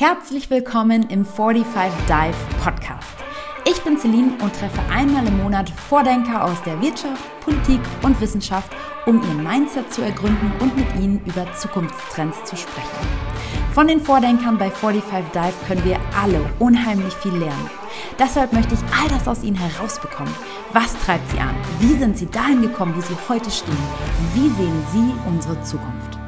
Herzlich willkommen im 45 Dive Podcast. Ich bin Celine und treffe einmal im Monat Vordenker aus der Wirtschaft, Politik und Wissenschaft, um ihr Mindset zu ergründen und mit ihnen über Zukunftstrends zu sprechen. Von den Vordenkern bei 45 Dive können wir alle unheimlich viel lernen. Deshalb möchte ich all das aus ihnen herausbekommen. Was treibt sie an? Wie sind sie dahin gekommen, wo sie heute stehen? Wie sehen sie unsere Zukunft?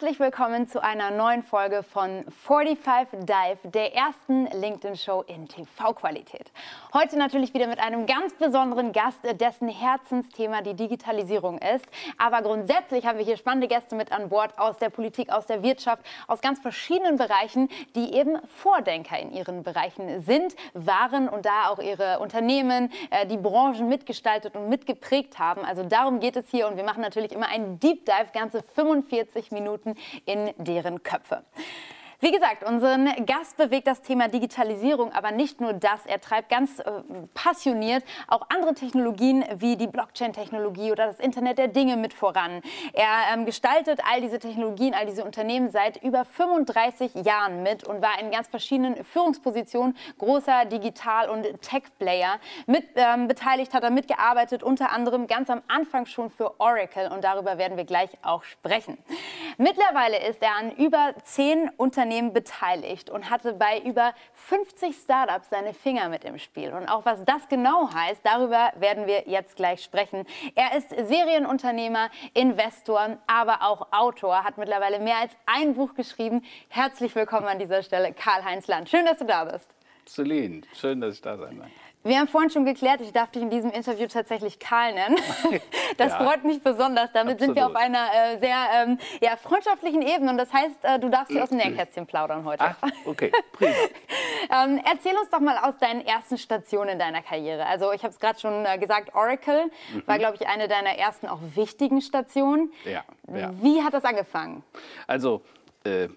Herzlich willkommen zu einer neuen Folge von 45 Dive, der ersten LinkedIn-Show in TV-Qualität. Heute natürlich wieder mit einem ganz besonderen Gast, dessen Herzensthema die Digitalisierung ist. Aber grundsätzlich haben wir hier spannende Gäste mit an Bord aus der Politik, aus der Wirtschaft, aus ganz verschiedenen Bereichen, die eben Vordenker in ihren Bereichen sind, waren und da auch ihre Unternehmen, äh, die Branchen mitgestaltet und mitgeprägt haben. Also darum geht es hier und wir machen natürlich immer einen Deep Dive, ganze 45 Minuten. Minuten in deren Köpfe. Wie gesagt, unseren Gast bewegt das Thema Digitalisierung, aber nicht nur das. Er treibt ganz äh, passioniert auch andere Technologien wie die Blockchain-Technologie oder das Internet der Dinge mit voran. Er ähm, gestaltet all diese Technologien, all diese Unternehmen seit über 35 Jahren mit und war in ganz verschiedenen Führungspositionen großer Digital- und Tech-Player. Mit ähm, beteiligt hat er mitgearbeitet, unter anderem ganz am Anfang schon für Oracle und darüber werden wir gleich auch sprechen. Mittlerweile ist er an über zehn Unternehmen beteiligt und hatte bei über 50 Startups seine Finger mit im Spiel. Und auch was das genau heißt, darüber werden wir jetzt gleich sprechen. Er ist Serienunternehmer, Investor, aber auch Autor, hat mittlerweile mehr als ein Buch geschrieben. Herzlich willkommen an dieser Stelle, Karl-Heinz Land. Schön, dass du da bist. Celine, schön, dass ich da sein darf. Wir haben vorhin schon geklärt, ich darf dich in diesem Interview tatsächlich Karl nennen. Das ja. freut mich besonders. Damit Absolut. sind wir auf einer äh, sehr ähm, ja, freundschaftlichen Ebene. Und das heißt, äh, du darfst hier aus dem Nähkästchen plaudern heute. Ach, okay, prima. ähm, erzähl uns doch mal aus deinen ersten Stationen deiner Karriere. Also ich habe es gerade schon äh, gesagt, Oracle mhm. war, glaube ich, eine deiner ersten auch wichtigen Stationen. Ja, ja. Wie hat das angefangen? Also äh,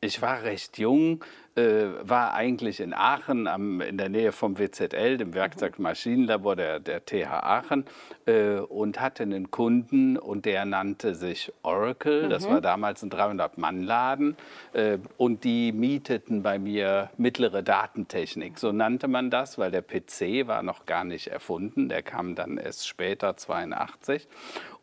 ich war recht jung äh, war eigentlich in Aachen am, in der Nähe vom WZL, dem Werkzeugmaschinenlabor der, der TH Aachen, äh, und hatte einen Kunden und der nannte sich Oracle. Mhm. Das war damals ein 300-Mann-Laden äh, und die mieteten bei mir mittlere Datentechnik. So nannte man das, weil der PC war noch gar nicht erfunden. Der kam dann erst später, 82.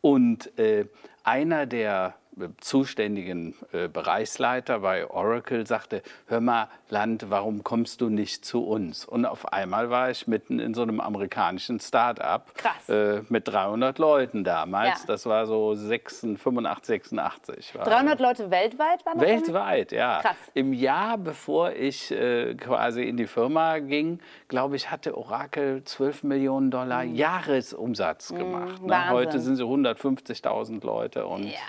Und äh, einer der zuständigen äh, Bereichsleiter bei Oracle sagte, hör mal, Land, warum kommst du nicht zu uns? Und auf einmal war ich mitten in so einem amerikanischen Start-up äh, mit 300 Leuten damals. Ja. Das war so 86, 85, 86. 300 Leute weltweit waren das? Weltweit, dann? ja. Krass. Im Jahr, bevor ich äh, quasi in die Firma ging, glaube ich, hatte Oracle 12 Millionen Dollar mhm. Jahresumsatz mhm, gemacht. Ne? Heute sind sie 150.000 Leute und ja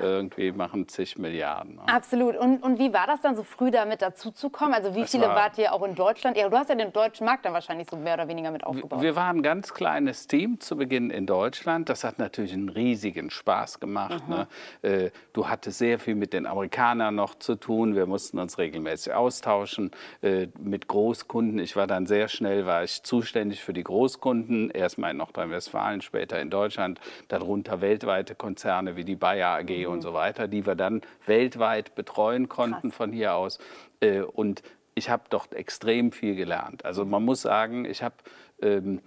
irgendwie machen zig Milliarden. Ne? Absolut. Und, und wie war das dann so früh damit dazuzukommen? Also wie es viele war, wart ihr auch in Deutschland? Ja, du hast ja den deutschen Markt dann wahrscheinlich so mehr oder weniger mit aufgebaut. Wir waren ein ganz kleines Team zu Beginn in Deutschland. Das hat natürlich einen riesigen Spaß gemacht. Mhm. Ne? Äh, du hattest sehr viel mit den Amerikanern noch zu tun. Wir mussten uns regelmäßig austauschen äh, mit Großkunden. Ich war dann sehr schnell, war ich zuständig für die Großkunden. Erstmal in Nordrhein-Westfalen, später in Deutschland. Darunter weltweite Konzerne wie die Bayer AG mhm. Und so weiter, die wir dann weltweit betreuen konnten Krass. von hier aus. Äh, und ich habe dort extrem viel gelernt. Also man muss sagen, ich habe ähm,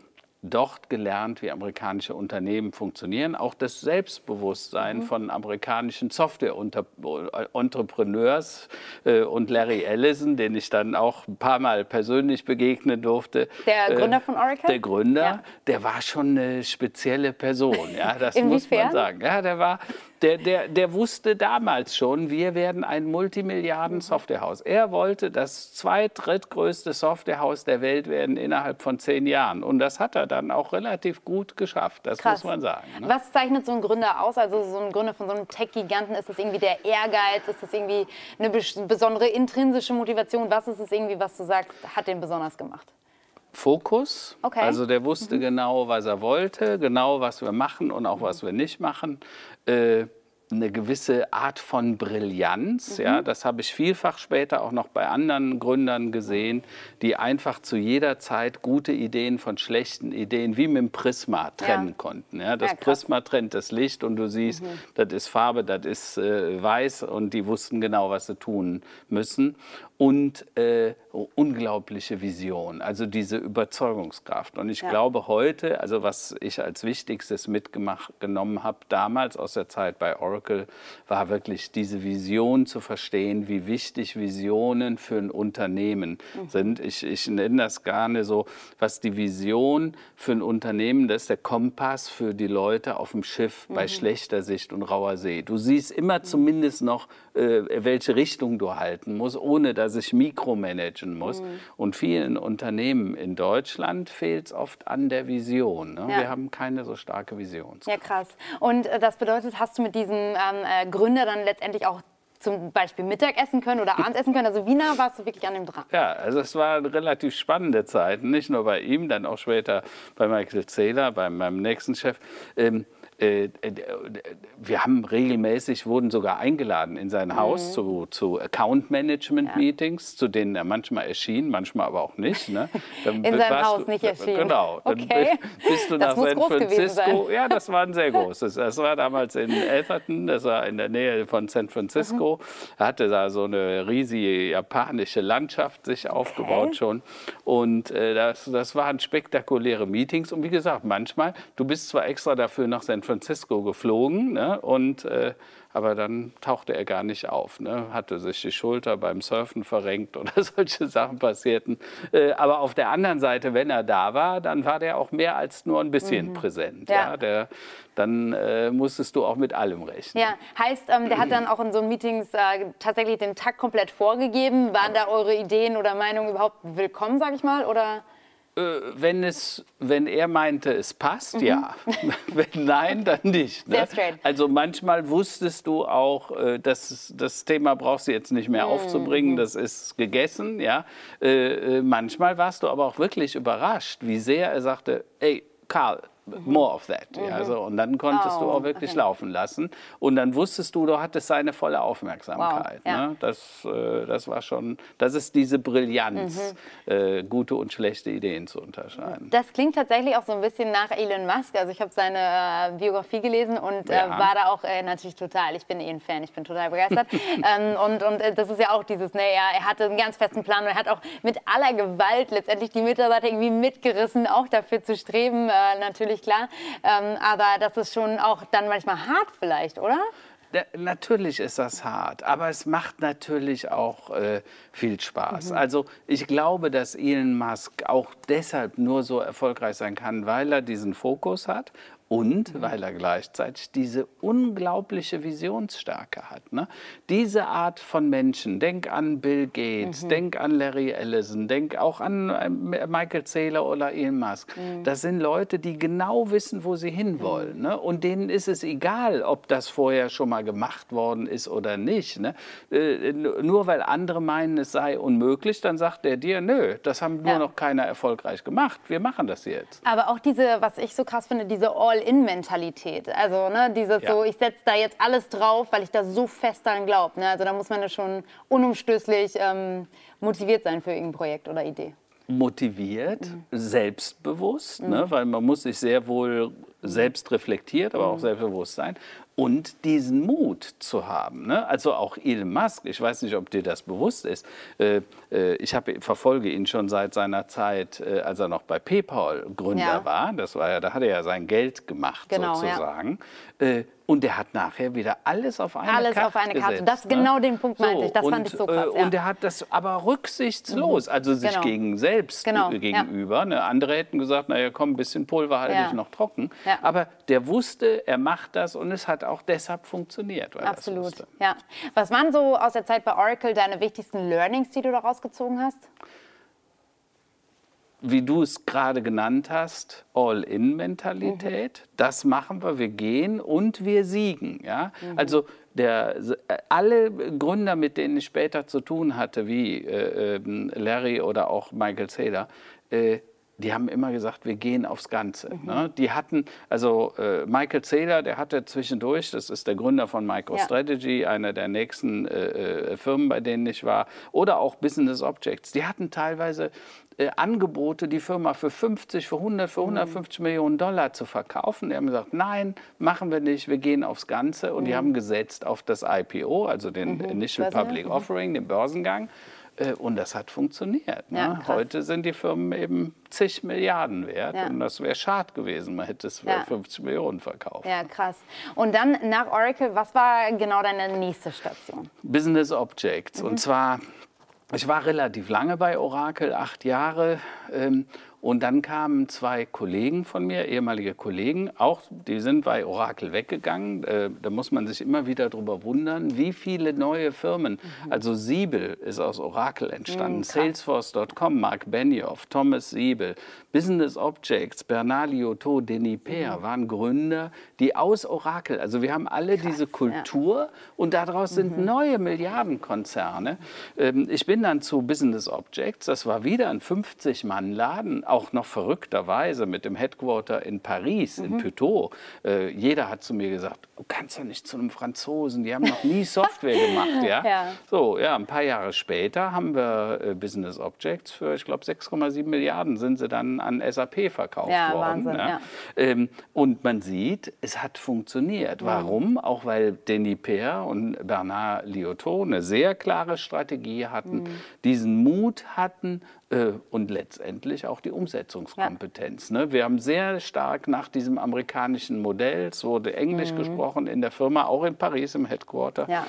dort gelernt, wie amerikanische Unternehmen funktionieren. Auch das Selbstbewusstsein mhm. von amerikanischen Software-Entrepreneurs äh, und Larry Ellison, den ich dann auch ein paar Mal persönlich begegnen durfte. Der äh, Gründer von Oracle? Der Gründer, ja. der war schon eine spezielle Person, ja, das muss man sagen. Ja, der war der, der, der wusste damals schon, wir werden ein Multimilliarden-Softwarehaus. Er wollte das zweit-, drittgrößte Softwarehaus der Welt werden innerhalb von zehn Jahren. Und das hat er dann auch relativ gut geschafft, das Krass. muss man sagen. Ne? Was zeichnet so ein Gründer aus? Also so ein Gründer von so einem Tech-Giganten, ist das irgendwie der Ehrgeiz? Ist das irgendwie eine besondere intrinsische Motivation? Was ist es irgendwie, was du sagst, hat den besonders gemacht? Fokus. Okay. Also der wusste mhm. genau, was er wollte, genau, was wir machen und auch was wir nicht machen. Äh, eine gewisse Art von Brillanz. Mhm. Ja, das habe ich vielfach später auch noch bei anderen Gründern gesehen, die einfach zu jeder Zeit gute Ideen von schlechten Ideen wie mit dem Prisma trennen ja. konnten. Ja, das ja, Prisma trennt das Licht und du siehst, mhm. das ist Farbe, das ist äh, weiß und die wussten genau, was sie tun müssen und äh, unglaubliche Vision, also diese Überzeugungskraft. Und ich ja. glaube heute, also was ich als Wichtigstes mitgenommen habe damals aus der Zeit bei Oracle, war wirklich diese Vision zu verstehen, wie wichtig Visionen für ein Unternehmen mhm. sind. Ich, ich nenne das gerne so, was die Vision für ein Unternehmen, das ist der Kompass für die Leute auf dem Schiff mhm. bei schlechter Sicht und rauer See. Du siehst immer mhm. zumindest noch, äh, welche Richtung du halten musst, ohne dass ich mikromanagen muss. Mhm. Und vielen Unternehmen in Deutschland fehlt es oft an der Vision. Ne? Ja. Wir haben keine so starke Vision. Ja, krass. Und äh, das bedeutet, hast du mit diesem ähm, äh, Gründer dann letztendlich auch zum Beispiel Mittagessen können oder Abendessen können? Also wie nah warst du wirklich an dem dran? Ja, also es waren relativ spannende Zeiten, nicht nur bei ihm, dann auch später bei Michael Zähler, bei meinem nächsten Chef. Ähm, äh, wir haben regelmäßig, wurden sogar eingeladen in sein Haus mhm. zu, zu Account Management ja. Meetings, zu denen er manchmal erschien, manchmal aber auch nicht. Ne? in seinem Haus du, nicht erschienen. Genau. Okay. bist du das nach San Francisco. Ja, das war ein sehr großes. Das war damals in Atherton, das war in der Nähe von San Francisco. Mhm. Er hatte da so eine riesige japanische Landschaft sich okay. aufgebaut schon. Und äh, das, das waren spektakuläre Meetings. Und wie gesagt, manchmal, du bist zwar extra dafür nach San Francisco geflogen ne? und äh, aber dann tauchte er gar nicht auf. Ne? Hatte sich die Schulter beim Surfen verrenkt oder solche Sachen passierten. Äh, aber auf der anderen Seite, wenn er da war, dann war der auch mehr als nur ein bisschen mhm. präsent. Ja. ja. Der, dann äh, musstest du auch mit allem rechnen. Ja, heißt, ähm, der hat dann auch in so Meetings äh, tatsächlich den Takt komplett vorgegeben. Waren da eure Ideen oder Meinungen überhaupt willkommen, sag ich mal? Oder? Äh, wenn, es, wenn er meinte, es passt, mhm. ja. wenn nein, dann nicht. Ne? Also manchmal wusstest du auch, äh, dass das Thema brauchst du jetzt nicht mehr mhm. aufzubringen, das ist gegessen. Ja? Äh, manchmal warst du aber auch wirklich überrascht, wie sehr er sagte, ey, Karl, more of that. Mhm. Ja, so. Und dann konntest oh, du auch wirklich okay. laufen lassen. Und dann wusstest du, du hattest seine volle Aufmerksamkeit. Wow. Ja. Ne? Das, äh, das war schon, das ist diese Brillanz, mhm. äh, gute und schlechte Ideen zu unterscheiden. Das klingt tatsächlich auch so ein bisschen nach Elon Musk. Also ich habe seine äh, Biografie gelesen und äh, ja. war da auch äh, natürlich total, ich bin eh ein Fan, ich bin total begeistert. ähm, und und äh, das ist ja auch dieses, naja, ne, er hatte einen ganz festen Plan und er hat auch mit aller Gewalt letztendlich die Mitarbeiter irgendwie mitgerissen, auch dafür zu streben, natürlich völlig klar. Ähm, aber das ist schon auch dann manchmal hart vielleicht, oder? Natürlich ist das hart, aber es macht natürlich auch äh, viel Spaß. Mhm. Also ich glaube, dass Elon Musk auch deshalb nur so erfolgreich sein kann, weil er diesen Fokus hat und weil er gleichzeitig diese unglaubliche Visionsstärke hat. Ne? Diese Art von Menschen, denk an Bill Gates, mhm. denk an Larry Ellison, denk auch an äh, Michael Saylor oder Elon Musk. Mhm. Das sind Leute, die genau wissen, wo sie hinwollen. Mhm. Ne? Und denen ist es egal, ob das vorher schon mal gemacht worden ist oder nicht. Ne? Äh, nur weil andere meinen, es sei unmöglich, dann sagt der dir, nö, das haben nur noch keiner erfolgreich gemacht. Wir machen das jetzt. Aber auch diese, was ich so krass finde, diese All All-In-Mentalität. Also ne, dieses ja. so, ich setze da jetzt alles drauf, weil ich da so fest daran glaube. Ne? Also da muss man ja schon unumstößlich ähm, motiviert sein für irgendein Projekt oder Idee. Motiviert, mhm. selbstbewusst, ne? mhm. ne? weil man muss sich sehr wohl selbst reflektiert, aber auch mhm. selbstbewusst sein und diesen Mut zu haben. Ne? Also auch Elon Musk, ich weiß nicht, ob dir das bewusst ist, äh, ich hab, verfolge ihn schon seit seiner Zeit, äh, als er noch bei PayPal Gründer ja. war. Das war ja, da hat er ja sein Geld gemacht genau, sozusagen. Ja. Äh, und er hat nachher wieder alles auf eine alles Karte auf eine Karte. Gesetzt, das ne? genau den Punkt meinte so, ich. Das und, fand ich so krass. Äh, ja. Und er hat das aber rücksichtslos, mhm. also sich genau. gegen selbst genau. gegenüber. Ja. Ne? Andere hätten gesagt, naja, komm, ein bisschen Pulver halte ja. ich noch trocken. Aber der wusste, er macht das und es hat auch deshalb funktioniert. Absolut. Ja. Was waren so aus der Zeit bei Oracle deine wichtigsten Learnings, die du da rausgezogen hast? wie du es gerade genannt hast, All-in-Mentalität. Mhm. Das machen wir, wir gehen und wir siegen. Ja? Mhm. Also der, alle Gründer, mit denen ich später zu tun hatte, wie äh, ähm, Larry oder auch Michael Saylor, äh, die haben immer gesagt, wir gehen aufs Ganze. Mhm. Ne? Die hatten, also äh, Michael Zähler, der hatte zwischendurch, das ist der Gründer von MicroStrategy, ja. einer der nächsten äh, äh, Firmen, bei denen ich war, oder auch Business Objects, die hatten teilweise äh, Angebote, die Firma für 50, für 100, für 150 mhm. Millionen Dollar zu verkaufen. Die haben gesagt, nein, machen wir nicht, wir gehen aufs Ganze. Und mhm. die haben gesetzt auf das IPO, also den mhm. Initial Public Offering, den Börsengang. Äh, und das hat funktioniert. Ne? Ja, Heute sind die Firmen eben zig Milliarden wert. Ja. Und das wäre schade gewesen. Man hätte es für ja. 50 Millionen verkauft. Ja, krass. Und dann nach Oracle, was war genau deine nächste Station? Business Objects. Mhm. Und zwar, ich war relativ lange bei Oracle, acht Jahre. Ähm, und dann kamen zwei Kollegen von mir, ehemalige Kollegen, auch die sind bei Oracle weggegangen. Äh, da muss man sich immer wieder darüber wundern, wie viele neue Firmen, mhm. also Siebel ist aus Oracle entstanden, mhm, Salesforce.com, Mark Benioff, Thomas Siebel, Business Objects, Bernard Liotto, Denis Peer mhm. waren Gründer, die aus Oracle, also wir haben alle Krass, diese Kultur ja. und daraus sind neue Milliardenkonzerne. Ähm, ich bin dann zu Business Objects, das war wieder ein 50-Mann-Laden, auch noch verrückterweise mit dem Headquarter in Paris, mhm. in Puteaux. Äh, jeder hat zu mir gesagt, du kannst doch nicht zu einem Franzosen, die haben noch nie Software gemacht. Ja? ja? So, ja, ein paar Jahre später haben wir äh, Business Objects für, ich glaube, 6,7 Milliarden sind sie dann an SAP verkauft ja, worden. Wahnsinn, ja? Ähm, und man sieht, es hat funktioniert. Warum? Auch weil Denis Peer und Bernard Liotto eine sehr klare Strategie hatten, mhm. diesen Mut hatten, äh, und letztendlich auch die Umsetzungskompetenz. Ja. Ne? Wir haben sehr stark nach diesem amerikanischen Modell, es wurde Englisch mhm. gesprochen in der Firma, auch in Paris im Headquarter. Ja.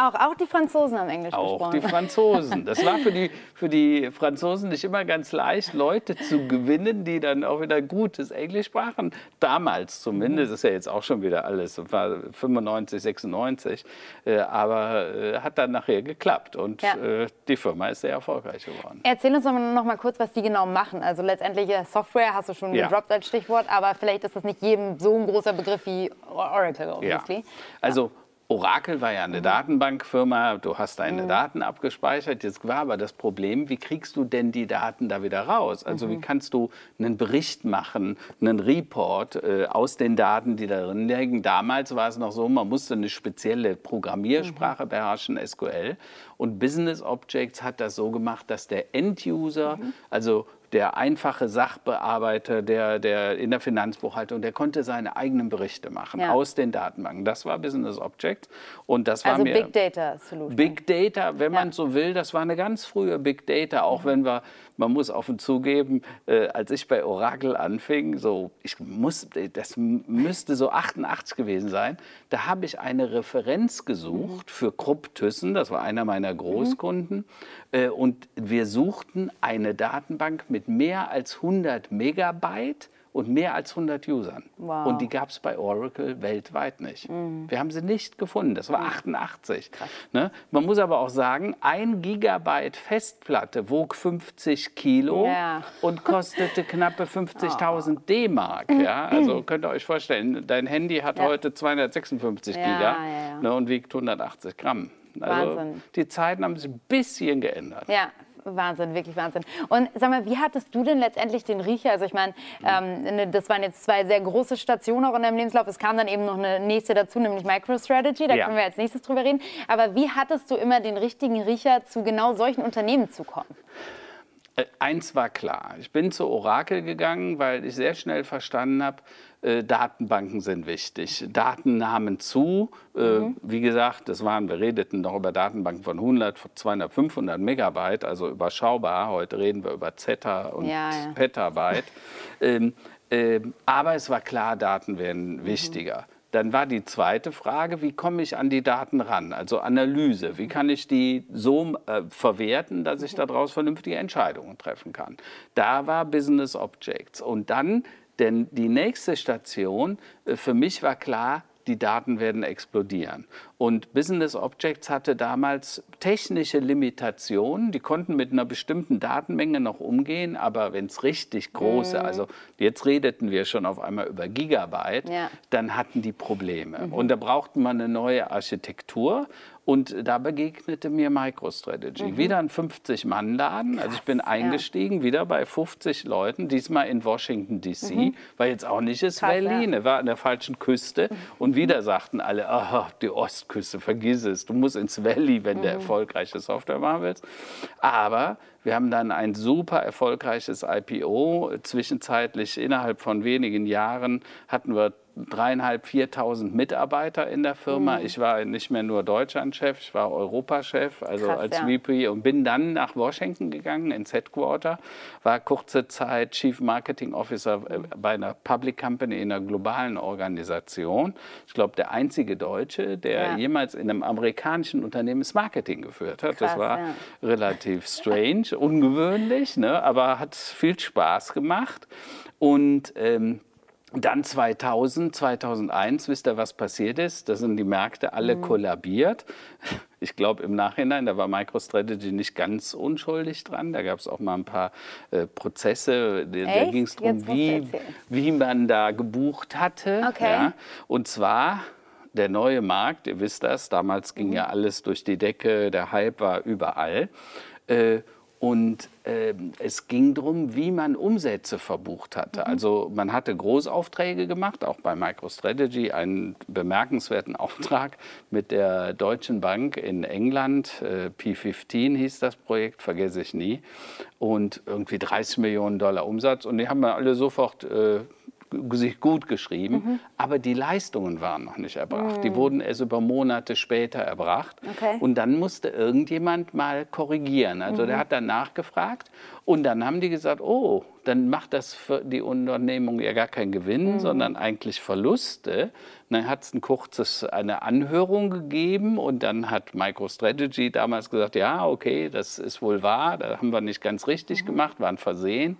Auch, auch die Franzosen haben Englisch auch gesprochen. Auch die Franzosen. Das war für die, für die Franzosen nicht immer ganz leicht, Leute zu gewinnen, die dann auch wieder gutes Englisch sprachen. Damals zumindest, mhm. ist ja jetzt auch schon wieder alles, war 95, 96, äh, aber äh, hat dann nachher geklappt und ja. äh, die Firma ist sehr erfolgreich geworden. Erzähl uns noch mal kurz, was die genau machen. Also letztendlich Software hast du schon ja. gedroppt als Stichwort, aber vielleicht ist das nicht jedem so ein großer Begriff wie Oracle, obviously. Ja. Also Oracle war ja eine mhm. Datenbankfirma, du hast deine mhm. Daten abgespeichert. Jetzt war aber das Problem, wie kriegst du denn die Daten da wieder raus? Also mhm. wie kannst du einen Bericht machen, einen Report äh, aus den Daten, die darin liegen? Damals war es noch so, man musste eine spezielle Programmiersprache mhm. beherrschen, SQL. Und Business Objects hat das so gemacht, dass der End-User, mhm. also der einfache Sachbearbeiter, der, der in der Finanzbuchhaltung, der konnte seine eigenen Berichte machen ja. aus den Datenbanken. Das war Business Object. Und das war also mir Big Data Solution. Big Data, wenn ja. man so will, das war eine ganz frühe Big Data, auch mhm. wenn wir man muss offen zugeben, äh, als ich bei Oracle anfing, so, ich muss, das müsste so 88 gewesen sein, da habe ich eine Referenz gesucht für Krupp Thyssen, das war einer meiner Großkunden, mhm. äh, und wir suchten eine Datenbank mit mehr als 100 Megabyte und mehr als 100 Usern. Wow. Und die gab es bei Oracle weltweit nicht. Mhm. Wir haben sie nicht gefunden. Das war 88. Mhm. Ne? Man muss aber auch sagen, ein Gigabyte Festplatte wog 50 Kilo ja. und kostete knappe 50.000 oh. D-Mark. Ja? Also könnt ihr euch vorstellen, dein Handy hat ja. heute 256 ja, Giga ne, und wiegt 180 Gramm. Also Wahnsinn. die Zeiten haben sich ein bisschen geändert. Ja, Wahnsinn, wirklich Wahnsinn. Und sag mal, wie hattest du denn letztendlich den Riecher? Also ich meine, ähm, ne, das waren jetzt zwei sehr große Stationen auch in deinem Lebenslauf. Es kam dann eben noch eine nächste dazu, nämlich MicroStrategy. Da ja. können wir als nächstes drüber reden. Aber wie hattest du immer den richtigen Riecher, zu genau solchen Unternehmen zu kommen? Äh, eins war klar. Ich bin zu Oracle gegangen, weil ich sehr schnell verstanden habe, äh, Datenbanken sind wichtig. Daten nahmen zu. Äh, mhm. Wie gesagt, das waren, wir redeten noch über Datenbanken von 100, 200, 500 Megabyte, also überschaubar. Heute reden wir über Zeta und ja, ja. Petabyte. ähm, äh, aber es war klar, Daten werden mhm. wichtiger. Dann war die zweite Frage, wie komme ich an die Daten ran? Also Analyse. Wie kann ich die so äh, verwerten, dass ich daraus vernünftige Entscheidungen treffen kann? Da war Business Objects. Und dann denn die nächste Station, äh, für mich war klar, die Daten werden explodieren. Und Business Objects hatte damals technische Limitationen. Die konnten mit einer bestimmten Datenmenge noch umgehen, aber wenn es richtig große, mhm. also jetzt redeten wir schon auf einmal über Gigabyte, ja. dann hatten die Probleme. Mhm. Und da brauchten wir eine neue Architektur. Und da begegnete mir MicroStrategy. Mhm. Wieder ein 50-Mann-Laden. Also ich bin eingestiegen, ja. wieder bei 50 Leuten, diesmal in Washington, D.C. Mhm. War jetzt auch nicht das Valley, ja. war an der falschen Küste. Mhm. Und wieder sagten alle, oh, die Ostküste, vergiss es. Du musst ins Valley, wenn mhm. du erfolgreiche Software machen willst. Aber wir haben dann ein super erfolgreiches IPO. Zwischenzeitlich innerhalb von wenigen Jahren hatten wir dreieinhalb, viertausend Mitarbeiter in der Firma. Mhm. Ich war nicht mehr nur Deutschlandchef, ich war Europachef, also Krass, als ja. VP und bin dann nach Washington gegangen ins Headquarter, war kurze Zeit Chief Marketing Officer äh, bei einer Public Company in einer globalen Organisation. Ich glaube, der einzige Deutsche, der ja. jemals in einem amerikanischen Unternehmen das Marketing geführt hat. Krass, das war ja. relativ strange, ungewöhnlich, ne? aber hat viel Spaß gemacht. Und ähm, dann 2000, 2001, wisst ihr, was passiert ist? Da sind die Märkte alle mhm. kollabiert. Ich glaube im Nachhinein, da war MicroStrategy nicht ganz unschuldig dran. Da gab es auch mal ein paar äh, Prozesse. Da, da ging es darum, wie, wie man da gebucht hatte. Okay. Ja. Und zwar der neue Markt, ihr wisst das, damals ging mhm. ja alles durch die Decke, der Hype war überall. Äh, und äh, es ging darum, wie man Umsätze verbucht hatte. Mhm. Also man hatte Großaufträge gemacht, auch bei MicroStrategy, einen bemerkenswerten Auftrag mit der Deutschen Bank in England. Äh, P15 hieß das Projekt, vergesse ich nie. Und irgendwie 30 Millionen Dollar Umsatz. Und die haben wir alle sofort äh, sich gut geschrieben, mhm. aber die Leistungen waren noch nicht erbracht. Mhm. Die wurden erst über Monate später erbracht. Okay. Und dann musste irgendjemand mal korrigieren. Also mhm. der hat dann nachgefragt und dann haben die gesagt, oh, dann macht das für die Unternehmung ja gar keinen Gewinn, mhm. sondern eigentlich Verluste. Dann hat es ein kurzes eine Anhörung gegeben und dann hat MicroStrategy damals gesagt, ja, okay, das ist wohl wahr, da haben wir nicht ganz richtig mhm. gemacht, waren versehen,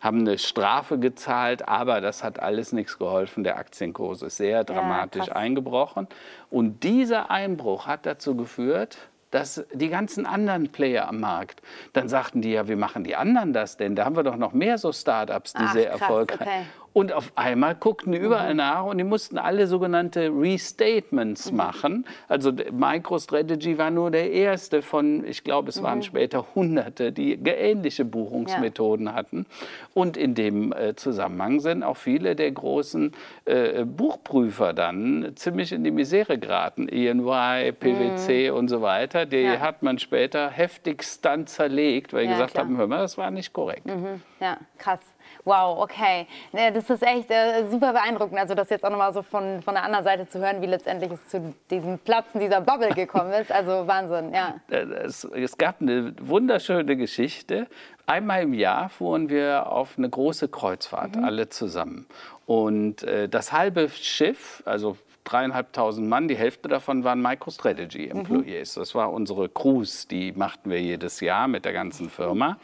haben eine Strafe gezahlt, aber das hat alles nichts geholfen. Der Aktienkurs ist sehr dramatisch ja, eingebrochen und dieser Einbruch hat dazu geführt, dass die ganzen anderen Player am Markt, dann sagten die ja, wie machen die anderen das denn? Da haben wir doch noch mehr so Startups, die Ach, sehr erfolgreich. Okay. Und auf einmal guckten die überall mhm. nach und die mussten alle sogenannte Restatements mhm. machen. Also MicroStrategy war nur der erste von, ich glaube, es waren mhm. später Hunderte, die ähnliche Buchungsmethoden ja. hatten. Und in dem äh, Zusammenhang sind auch viele der großen äh, Buchprüfer dann ziemlich in die Misere geraten. EY, PwC mhm. und so weiter. Die ja. hat man später heftigst dann zerlegt, weil ja, gesagt klar. haben, hör mal, das war nicht korrekt. Mhm. Ja, krass. Wow, okay. Das ist echt äh, super beeindruckend. Also das jetzt auch nochmal so von, von der anderen Seite zu hören, wie letztendlich es zu diesem Platzen dieser Bubble gekommen ist. Also Wahnsinn, ja. Äh, es, es gab eine wunderschöne Geschichte. Einmal im Jahr fuhren wir auf eine große Kreuzfahrt, mhm. alle zusammen. Und äh, das halbe Schiff, also dreieinhalbtausend Mann, die Hälfte davon waren MicroStrategy-Employees. Mhm. Das war unsere Cruise, die machten wir jedes Jahr mit der ganzen Firma.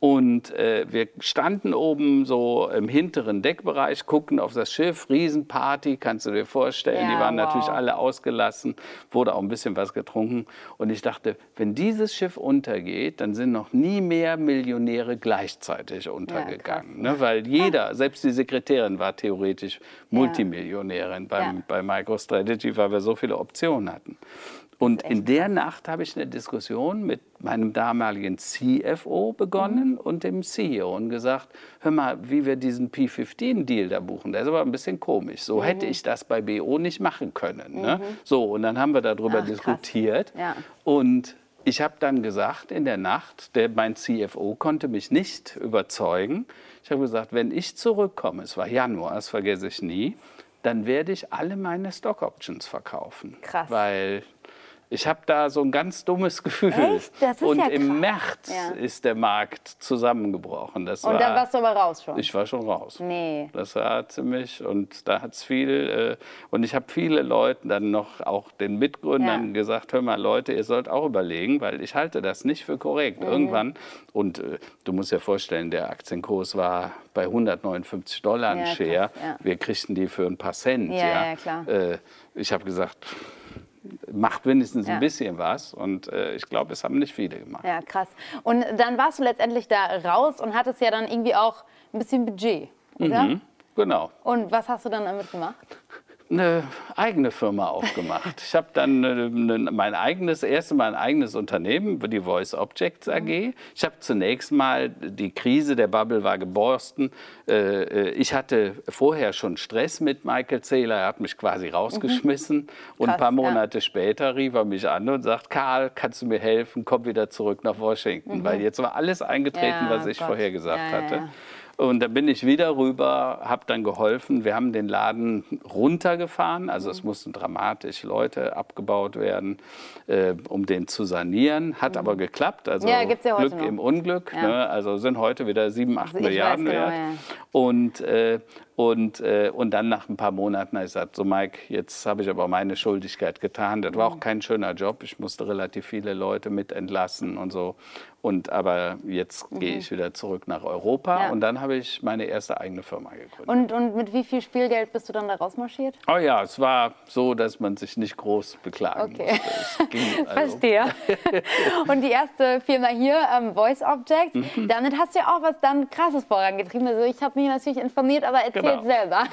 Und äh, wir standen oben so im hinteren Deckbereich, guckten auf das Schiff, Riesenparty, kannst du dir vorstellen. Ja, die waren wow. natürlich alle ausgelassen, wurde auch ein bisschen was getrunken. Und ich dachte, wenn dieses Schiff untergeht, dann sind noch nie mehr Millionäre gleichzeitig untergegangen. Ja, ne? Weil jeder, selbst die Sekretärin war theoretisch Multimillionärin beim, bei MicroStrategy, weil wir so viele Optionen hatten. Und in der Nacht habe ich eine Diskussion mit meinem damaligen CFO begonnen mhm. und dem CEO und gesagt, hör mal, wie wir diesen P15-Deal da buchen, der ist aber ein bisschen komisch. So mhm. hätte ich das bei BO nicht machen können. Ne? Mhm. So, und dann haben wir darüber Ach, diskutiert. Ja. Und ich habe dann gesagt in der Nacht, der, mein CFO konnte mich nicht überzeugen. Ich habe gesagt, wenn ich zurückkomme, es war Januar, das vergesse ich nie, dann werde ich alle meine Stock Options verkaufen. Krass. Weil ich habe da so ein ganz dummes Gefühl. Echt? Das ist und ja im März ja. ist der Markt zusammengebrochen. Das und war, dann warst du aber raus schon? Ich war schon raus. Nee. Das war ziemlich, und da hat es viel, äh, und ich habe viele Leuten dann noch, auch den Mitgründern ja. gesagt, hör mal Leute, ihr sollt auch überlegen, weil ich halte das nicht für korrekt. Mhm. Irgendwann, und äh, du musst dir vorstellen, der Aktienkurs war bei 159 Dollar ein Share. Wir kriegten die für ein paar Cent. Ja, ja. klar. Äh, ich habe gesagt, macht wenigstens ja. ein bisschen was. Und äh, ich glaube, es haben nicht viele gemacht. Ja, krass. Und dann warst du letztendlich da raus und hattest ja dann irgendwie auch ein bisschen Budget, oder? Mhm, genau. Und was hast du dann damit gemacht? Eine eigene Firma aufgemacht. Ich habe dann äh, mein eigenes, erste Mal ein eigenes Unternehmen, die Voice Objects AG. Ich habe zunächst mal, die Krise der Bubble war geborsten. Äh, äh, ich hatte vorher schon Stress mit Michael Zähler, er hat mich quasi rausgeschmissen. Mhm. Und ein paar Monate ja. später rief er mich an und sagt, Karl, kannst du mir helfen, komm wieder zurück nach Washington. Mhm. Weil jetzt war alles eingetreten, ja, was ich Gott. vorher gesagt ja, hatte. Und da bin ich wieder rüber, habe dann geholfen. Wir haben den Laden runtergefahren, also es mussten dramatisch Leute abgebaut werden, äh, um den zu sanieren. Hat mhm. aber geklappt. Also ja, ja Glück noch. im Unglück. Ja. Ne? Also sind heute wieder sieben, acht also Milliarden genau, wert. Und äh, und, äh, und dann nach ein paar Monaten habe ich gesagt, so Mike, jetzt habe ich aber meine Schuldigkeit getan. Das war auch mhm. kein schöner Job. Ich musste relativ viele Leute mit entlassen und so. Und aber jetzt mhm. gehe ich wieder zurück nach Europa ja. und dann habe ich meine erste eigene Firma gegründet. Und, und mit wie viel Spielgeld bist du dann da rausmarschiert? Oh ja, es war so, dass man sich nicht groß beklagen okay. musste. Also. Verstehe. und die erste Firma hier, ähm, Voice Object, mhm. damit hast du ja auch was dann krasses vorangetrieben. Also ich habe mich natürlich informiert, aber erzähl genau. selber.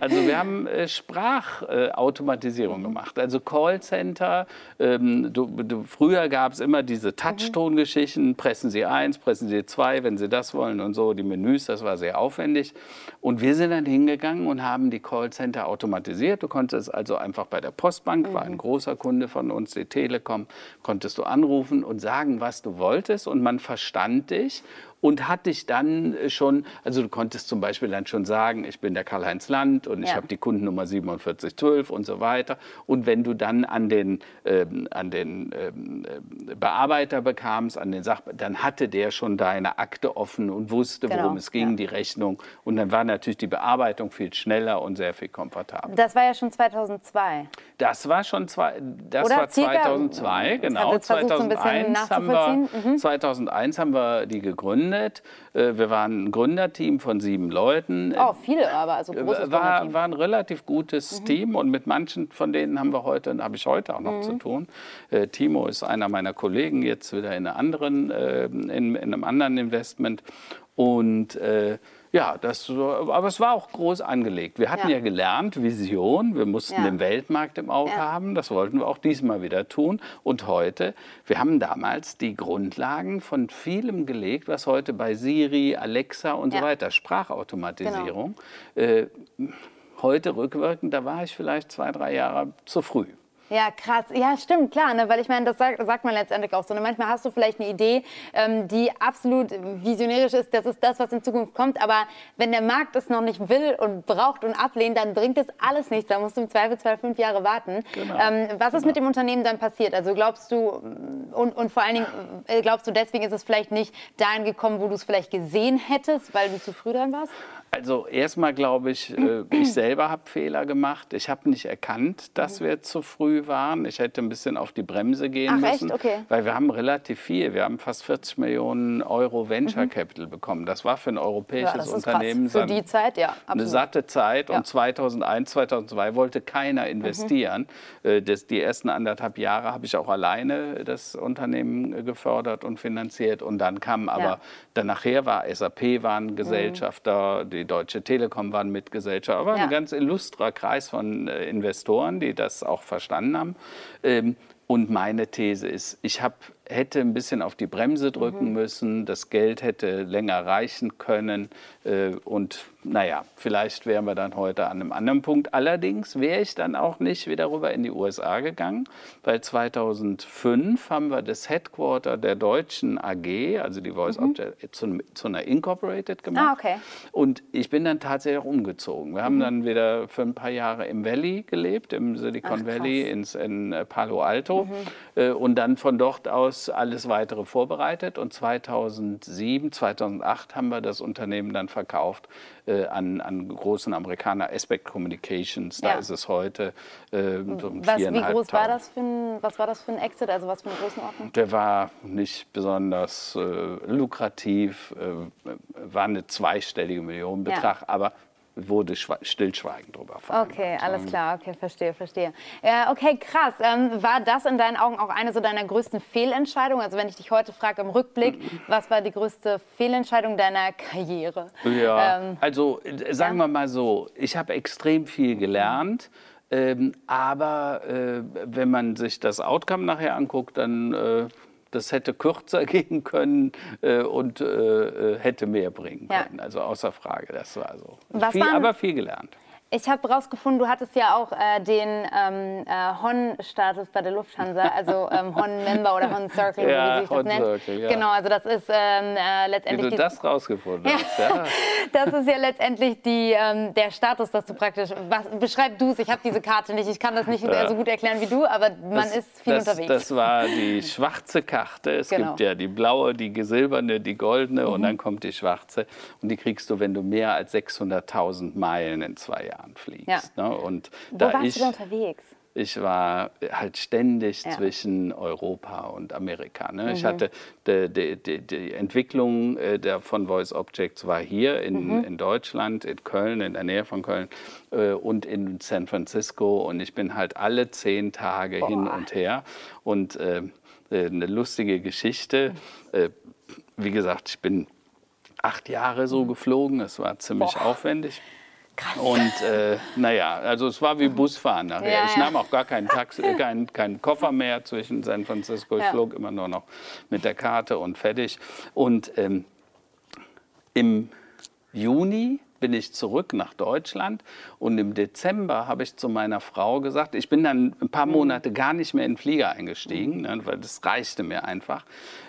Also wir haben äh, Sprachautomatisierung äh, gemacht, also Callcenter. Ähm, du, du, früher gab es immer diese Touchton-Geschichten, pressen Sie eins, pressen Sie zwei, wenn Sie das wollen und so, die Menüs, das war sehr aufwendig. Und wir sind dann hingegangen und haben die Callcenter automatisiert. Du konntest also einfach bei der Postbank, mhm. war ein mhm. großer Kunde von uns, die Telekom, konntest du anrufen und sagen, was du wolltest und man verstand dich und hat dich dann äh, schon, also du konntest zum Beispiel dann schon sagen, ich bin der Karl-Heinz Land und ich ja. habe die Kundennummer 4712 und so weiter. Und wenn du dann an den, ähm, an den ähm, äh, Bearbeiter bekamst, an den Sach dann hatte der schon deine Akte offen und wusste, genau. worum es ging, ja. die Rechnung. Und dann war natürlich die Bearbeitung viel schneller und sehr viel komfortabler. Das war ja schon 2002. Das war schon zwei, das Oder war 2002, genau. 2001 haben, wir, mhm. 2001 haben wir die gegründet gegründet. Äh, wir waren ein Gründerteam von sieben Leuten. Oh, viele aber, also großes war, war ein relativ gutes mhm. Team und mit manchen von denen haben wir heute, habe ich heute auch noch mhm. zu tun. Äh, Timo ist einer meiner Kollegen, jetzt wieder in, anderen, äh, in, in einem anderen Investment. Und äh, ja, das, aber es war auch groß angelegt. Wir hatten ja, ja gelernt, Vision, wir mussten ja. den Weltmarkt im Auge ja. haben, das wollten wir auch diesmal wieder tun. Und heute, wir haben damals die Grundlagen von vielem gelegt, was heute bei Siri, Alexa und so weiter, Sprachautomatisierung, genau. äh, heute rückwirkend, da war ich vielleicht zwei, drei Jahre zu früh. Ja, krass. Ja, stimmt, klar. Ne? Weil ich meine, das sagt, sagt, man letztendlich auch so. Ne? Manchmal hast du vielleicht eine Idee, ähm, die absolut visionärisch ist. Das ist das, was in Zukunft kommt. Aber wenn der Markt es noch nicht will und braucht und ablehnt, dann bringt es alles nichts. Da musst du im Zweifelsfall fünf Jahre warten. Genau. Ähm, was ist genau. mit dem Unternehmen dann passiert? Also glaubst du, und, und vor allen Dingen, äh, glaubst du, deswegen ist es vielleicht nicht dahin gekommen, wo du es vielleicht gesehen hättest, weil du zu früh dran warst? Also erstmal glaube ich, äh, ich selber habe Fehler gemacht. Ich habe nicht erkannt, dass wir zu früh waren. Ich hätte ein bisschen auf die Bremse gehen Ach, müssen, okay. weil wir haben relativ viel. Wir haben fast 40 Millionen Euro Venture mhm. Capital bekommen. Das war für ein europäisches ja, Unternehmen für die Zeit, ja, eine satte Zeit. Ja. Und 2001, 2002 wollte keiner investieren. Mhm. Das, die ersten anderthalb Jahre habe ich auch alleine das Unternehmen äh, gefördert und finanziert. Und dann kam aber, ja. dann nachher war SAP, waren Gesellschafter, mhm. die die Deutsche Telekom waren Mitgesellschaft, aber ja. ein ganz illustrer Kreis von äh, Investoren, die das auch verstanden haben. Ähm, und meine These ist, ich hab, hätte ein bisschen auf die Bremse drücken mhm. müssen, das Geld hätte länger reichen können äh, und naja, vielleicht wären wir dann heute an einem anderen Punkt. Allerdings wäre ich dann auch nicht wieder rüber in die USA gegangen, weil 2005 haben wir das Headquarter der deutschen AG, also die Voice mhm. Object, zu, zu, einer Incorporated gemacht. Ah, okay. Und ich bin dann tatsächlich auch umgezogen. Wir haben mhm. dann wieder für ein paar Jahre im Valley gelebt, im Silicon Ach, Valley ins, in Palo Alto mhm. äh, und dann von dort aus alles weitere vorbereitet. Und 2007, 2008 haben wir das Unternehmen dann verkauft äh, an, an großen Amerikaner, Aspect Communications, da ja. ist es heute äh, so was, Wie groß war das für ein, was war das für ein Exit, also was für eine Größenordnung? Der war nicht besonders äh, lukrativ, äh, war eine zweistellige Millionenbetrag, ja. aber wurde stillschweigend drüber fallen. Okay, alles klar, okay, verstehe, verstehe. Ja, okay, krass. Ähm, war das in deinen Augen auch eine so deiner größten Fehlentscheidungen? Also wenn ich dich heute frage im Rückblick, was war die größte Fehlentscheidung deiner Karriere? Ja, ähm, also sagen ja. wir mal so, ich habe extrem viel gelernt. Ähm, aber äh, wenn man sich das Outcome nachher anguckt, dann äh, das hätte kürzer gehen können äh, und äh, äh, hätte mehr bringen können. Ja. Also außer Frage, das war so. Viel, aber viel gelernt. Ich habe herausgefunden, du hattest ja auch äh, den ähm, äh, Hon-Status bei der Lufthansa, also ähm, Hon-Member oder Hon-Circle, ja, wie sich das nennt. Circle, ja. Genau, also das ist ähm, äh, letztendlich... Wie du das rausgefunden hast, ja. das ist ja letztendlich die, ähm, der Status, dass du praktisch... Was, beschreib du es, ich habe diese Karte nicht, ich kann das nicht so gut erklären wie du, aber man das, ist viel das, unterwegs. Das war die schwarze Karte. Es genau. gibt ja die blaue, die silberne, die goldene mhm. und dann kommt die schwarze. Und die kriegst du, wenn du mehr als 600.000 Meilen in zwei Jahren fliegst. Ja. Ne? Und Wo da warst ich, du unterwegs? Ich war halt ständig ja. zwischen Europa und Amerika. Ne? Mhm. Ich hatte die, die, die, Entwicklung äh, der, von Voice Objects war hier in, mhm. in Deutschland, in Köln, in der Nähe von Köln äh, und in San Francisco. Und ich bin halt alle zehn Tage Boah. hin und her. Und äh, äh eine lustige Geschichte. Mhm. wie gesagt, ich bin acht Jahre so mhm. geflogen. Es war ziemlich Boah. aufwendig. Krass. Und äh, naja, also es war wie Busfahren nachher. Ja, ich nahm auch gar keinen, Taxi, äh, keinen, keinen Koffer mehr zwischen San Francisco. Ich ja. flog immer nur noch mit der Karte und fertig. Und ähm, im Juni bin ich zurück nach Deutschland und im Dezember habe ich zu meiner Frau gesagt, ich bin dann ein paar mhm. Monate gar nicht mehr in den Flieger eingestiegen, mhm. ne, weil das reichte mir einfach.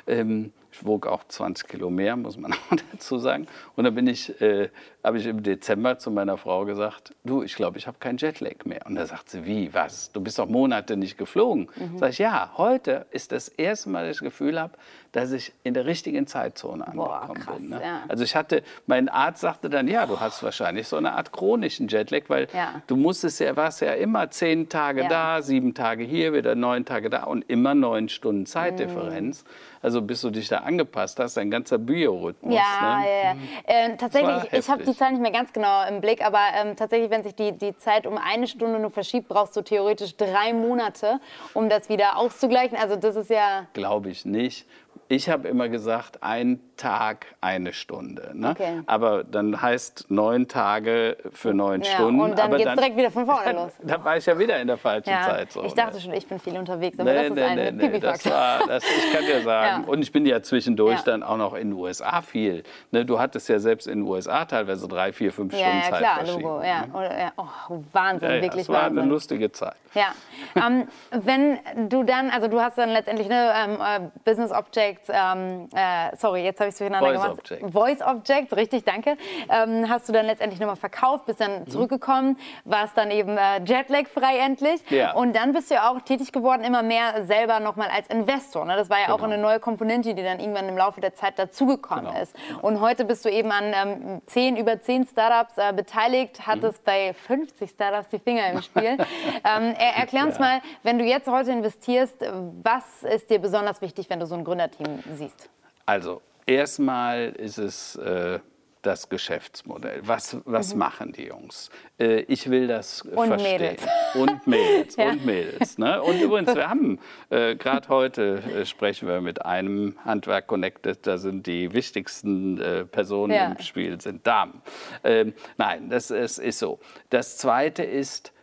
Ähm, ich wog auch 20 Kilo mehr, muss man auch dazu sagen. Und dann bin ich, äh, habe ich im Dezember zu meiner Frau gesagt, du, ich glaube, ich habe keinen Jetlag mehr. Und da sagt sie, wie, was? Du bist doch Monate nicht geflogen. Mhm. Sag ich, ja, heute ist das erste Mal, dass ich das Gefühl habe, dass ich in der richtigen Zeitzone angekommen Boah, bin. Ne? Ja. Also ich hatte, mein Arzt sagte dann, ja, du hast wahrscheinlich so eine Art chronischen Jetlag, weil ja. du musstest ja, warst ja immer zehn Tage ja. da, sieben Tage hier, wieder neun Tage da und immer neun Stunden Zeitdifferenz. Mhm. Also bis du dich da angepasst hast, dein ganzer Biorhythmus. Ja, ne? ja, ja. Äh, tatsächlich, ich habe die Zahl nicht mehr ganz genau im Blick, aber ähm, tatsächlich, wenn sich die, die Zeit um eine Stunde nur verschiebt, brauchst du theoretisch drei Monate, um das wieder auszugleichen. Also das ist ja... Glaube ich nicht. Ich habe immer gesagt, ein Tag eine Stunde. Ne? Okay. Aber dann heißt neun Tage für neun ja, Stunden. Und dann geht es direkt wieder von vorne los. da war ich ja wieder in der falschen ja, Zeit. So, ich dachte ne? schon, ich bin viel unterwegs, aber nee, das ist nee, eine nee, das war, das, Ich kann dir sagen. Ja. Und ich bin ja zwischendurch dann auch noch in den USA viel. Ne? Du hattest ja selbst in den USA teilweise drei, vier, fünf Stunden ja, Zeit klar, Logo, ja. Ne? Oder, Oh, Wahnsinn, wirklich Wahnsinn. Das war Wahnsinn. eine lustige Zeit. Ja. ähm, wenn du dann, also du hast dann letztendlich eine ähm, äh, Business Objects, ähm, äh, sorry, jetzt habe ich es durcheinander Voice gemacht. Object. Voice Objects, richtig, danke. Ähm, hast du dann letztendlich nochmal verkauft, bist dann mhm. zurückgekommen, warst dann eben äh, Jetlag-frei endlich. Ja. Und dann bist du ja auch tätig geworden, immer mehr selber nochmal als Investor. Ne? Das war ja genau. auch eine neue Komponente, die dann irgendwann im Laufe der Zeit dazugekommen genau. ist. Genau. Und heute bist du eben an ähm, 10, über 10 Startups äh, beteiligt, hattest mhm. bei 50 Startups die Finger im Spiel. ähm, erklär uns ja. mal, wenn du jetzt heute investierst, was ist dir besonders wichtig, wenn du so ein Gründerteam siehst? Also erstmal ist es äh, das Geschäftsmodell. Was, was mhm. machen die Jungs? Äh, ich will das und verstehen. Mädels. Und Mädels. ja. Und Mädels. Ne? Und übrigens, wir haben äh, gerade heute äh, sprechen wir mit einem Handwerk Connected. Da sind die wichtigsten äh, Personen ja. im Spiel sind Damen. Ähm, nein, das ist, ist so. Das Zweite ist äh,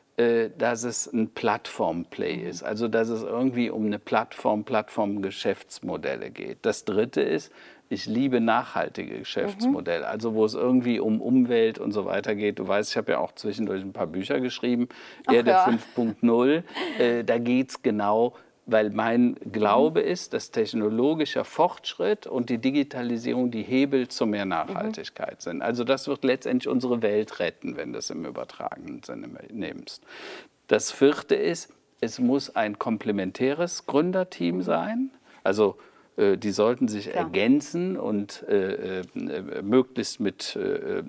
dass es ein Plattform-Play mhm. ist, also dass es irgendwie um eine Plattform, Plattform-Geschäftsmodelle geht. Das Dritte ist, ich liebe nachhaltige Geschäftsmodelle, mhm. also wo es irgendwie um Umwelt und so weiter geht. Du weißt, ich habe ja auch zwischendurch ein paar Bücher geschrieben, Ach Erde ja. 5.0, äh, da geht es genau weil mein Glaube ist, dass technologischer Fortschritt und die Digitalisierung die Hebel zu mehr Nachhaltigkeit mhm. sind. Also das wird letztendlich unsere Welt retten, wenn du es im übertragenen Sinne nimmst. Das vierte ist, es muss ein komplementäres Gründerteam mhm. sein. Also äh, die sollten sich Klar. ergänzen und äh, äh, möglichst mit äh,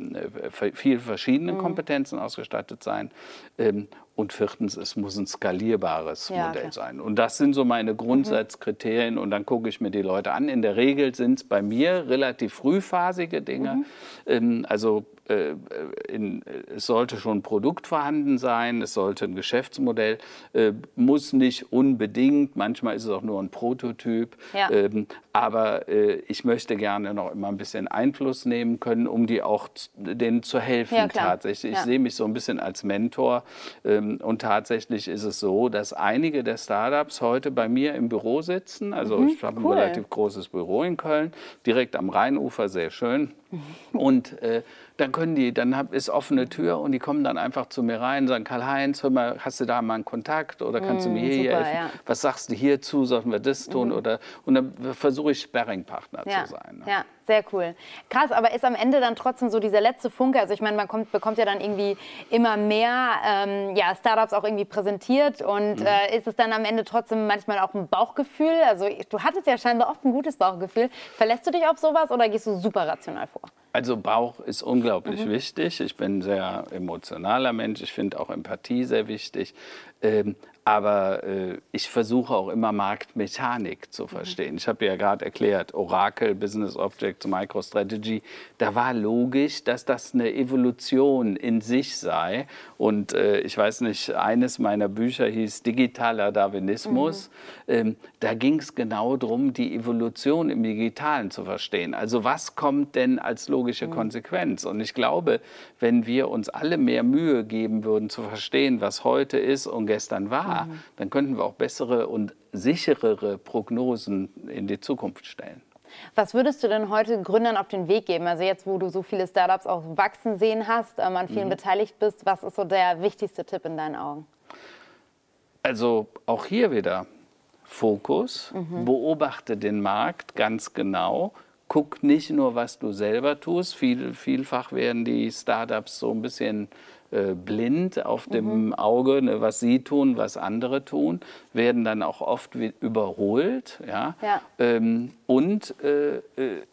vielen verschiedenen mhm. Kompetenzen ausgestattet sein. Ähm, und viertens, es muss ein skalierbares Ja, Modell klar. sein. Und das sind so meine Grundsatzkriterien. Und dann gucke ich mir die Leute an. In der Regel sind es bei mir relativ frühphasige Dinge. Ähm, also äh, in, es sollte schon ein Produkt vorhanden sein, es sollte ein Geschäftsmodell, äh, muss nicht unbedingt, manchmal ist es auch nur ein Prototyp, Ja. ähm, aber äh, ich möchte gerne noch immer ein bisschen Einfluss nehmen können, um die auch denen zu helfen Ja, tatsächlich. Ich Ja. sehe mich so ein bisschen als Mentor ähm, und tatsächlich ist es so, dass einige der Startups heute bei mir im Büro sitzen. Also ich habe Mhm, cool. ein relativ großes Büro in Köln, direkt am Rheinufer, sehr schön. Mhm. Und äh, dann können die, dann hab, ist offene Tür und die kommen dann einfach zu mir rein und sagen, Karl-Heinz, hör mal, hast du da mal einen Kontakt oder kannst du mir hier Mhm, super, helfen? ja. Mhm. Was sagst du hierzu? Sollten wir das tun? Oder, und dann versuche ich Sparringpartner Ja, zu sein. ne? ja, sehr cool. Krass, aber ist am Ende dann trotzdem so dieser letzte Funke? Also ich meine, man kommt, bekommt ja dann irgendwie immer mehr ähm, ja, Startups auch irgendwie präsentiert und Mhm. äh, ist es dann am Ende trotzdem manchmal auch ein Bauchgefühl? Also du hattest ja scheinbar oft ein gutes Bauchgefühl. Verlässt du dich auf sowas oder gehst du super rational vor? Also Bauch ist unglaublich Mhm. wichtig. Ich bin ein sehr emotionaler Mensch. Ich finde auch Empathie sehr wichtig. Ähm, aber äh, ich versuche auch immer Marktmechanik Mhm. zu verstehen. Ich habe ja gerade erklärt, Oracle, Business Objects, MicroStrategy. Da war logisch, dass das eine Evolution in sich sei. Und äh, ich weiß nicht, eines meiner Bücher hieß Digitaler Darwinismus. Ähm, da ging es genau darum, die Evolution im Digitalen zu verstehen. Also was kommt denn als logische Konsequenz? Und ich glaube, wenn wir uns alle mehr Mühe geben würden zu verstehen, was heute ist und gestern war, dann könnten wir auch bessere und sicherere Prognosen in die Zukunft stellen. Was würdest du denn heute Gründern auf den Weg geben? Also jetzt, wo du so viele Startups auch wachsen sehen hast, ähm, an Mhm. vielen beteiligt bist, was ist so der wichtigste Tipp in deinen Augen? Also auch hier wieder Fokus, beobachte den Markt ganz genau. Guck nicht nur, was du selber tust. Viel, vielfach werden die Startups so ein bisschen äh, blind auf dem Auge, ne, was sie tun, was andere tun, werden dann auch oft überholt. Ja? Ja. Ähm, und äh, äh,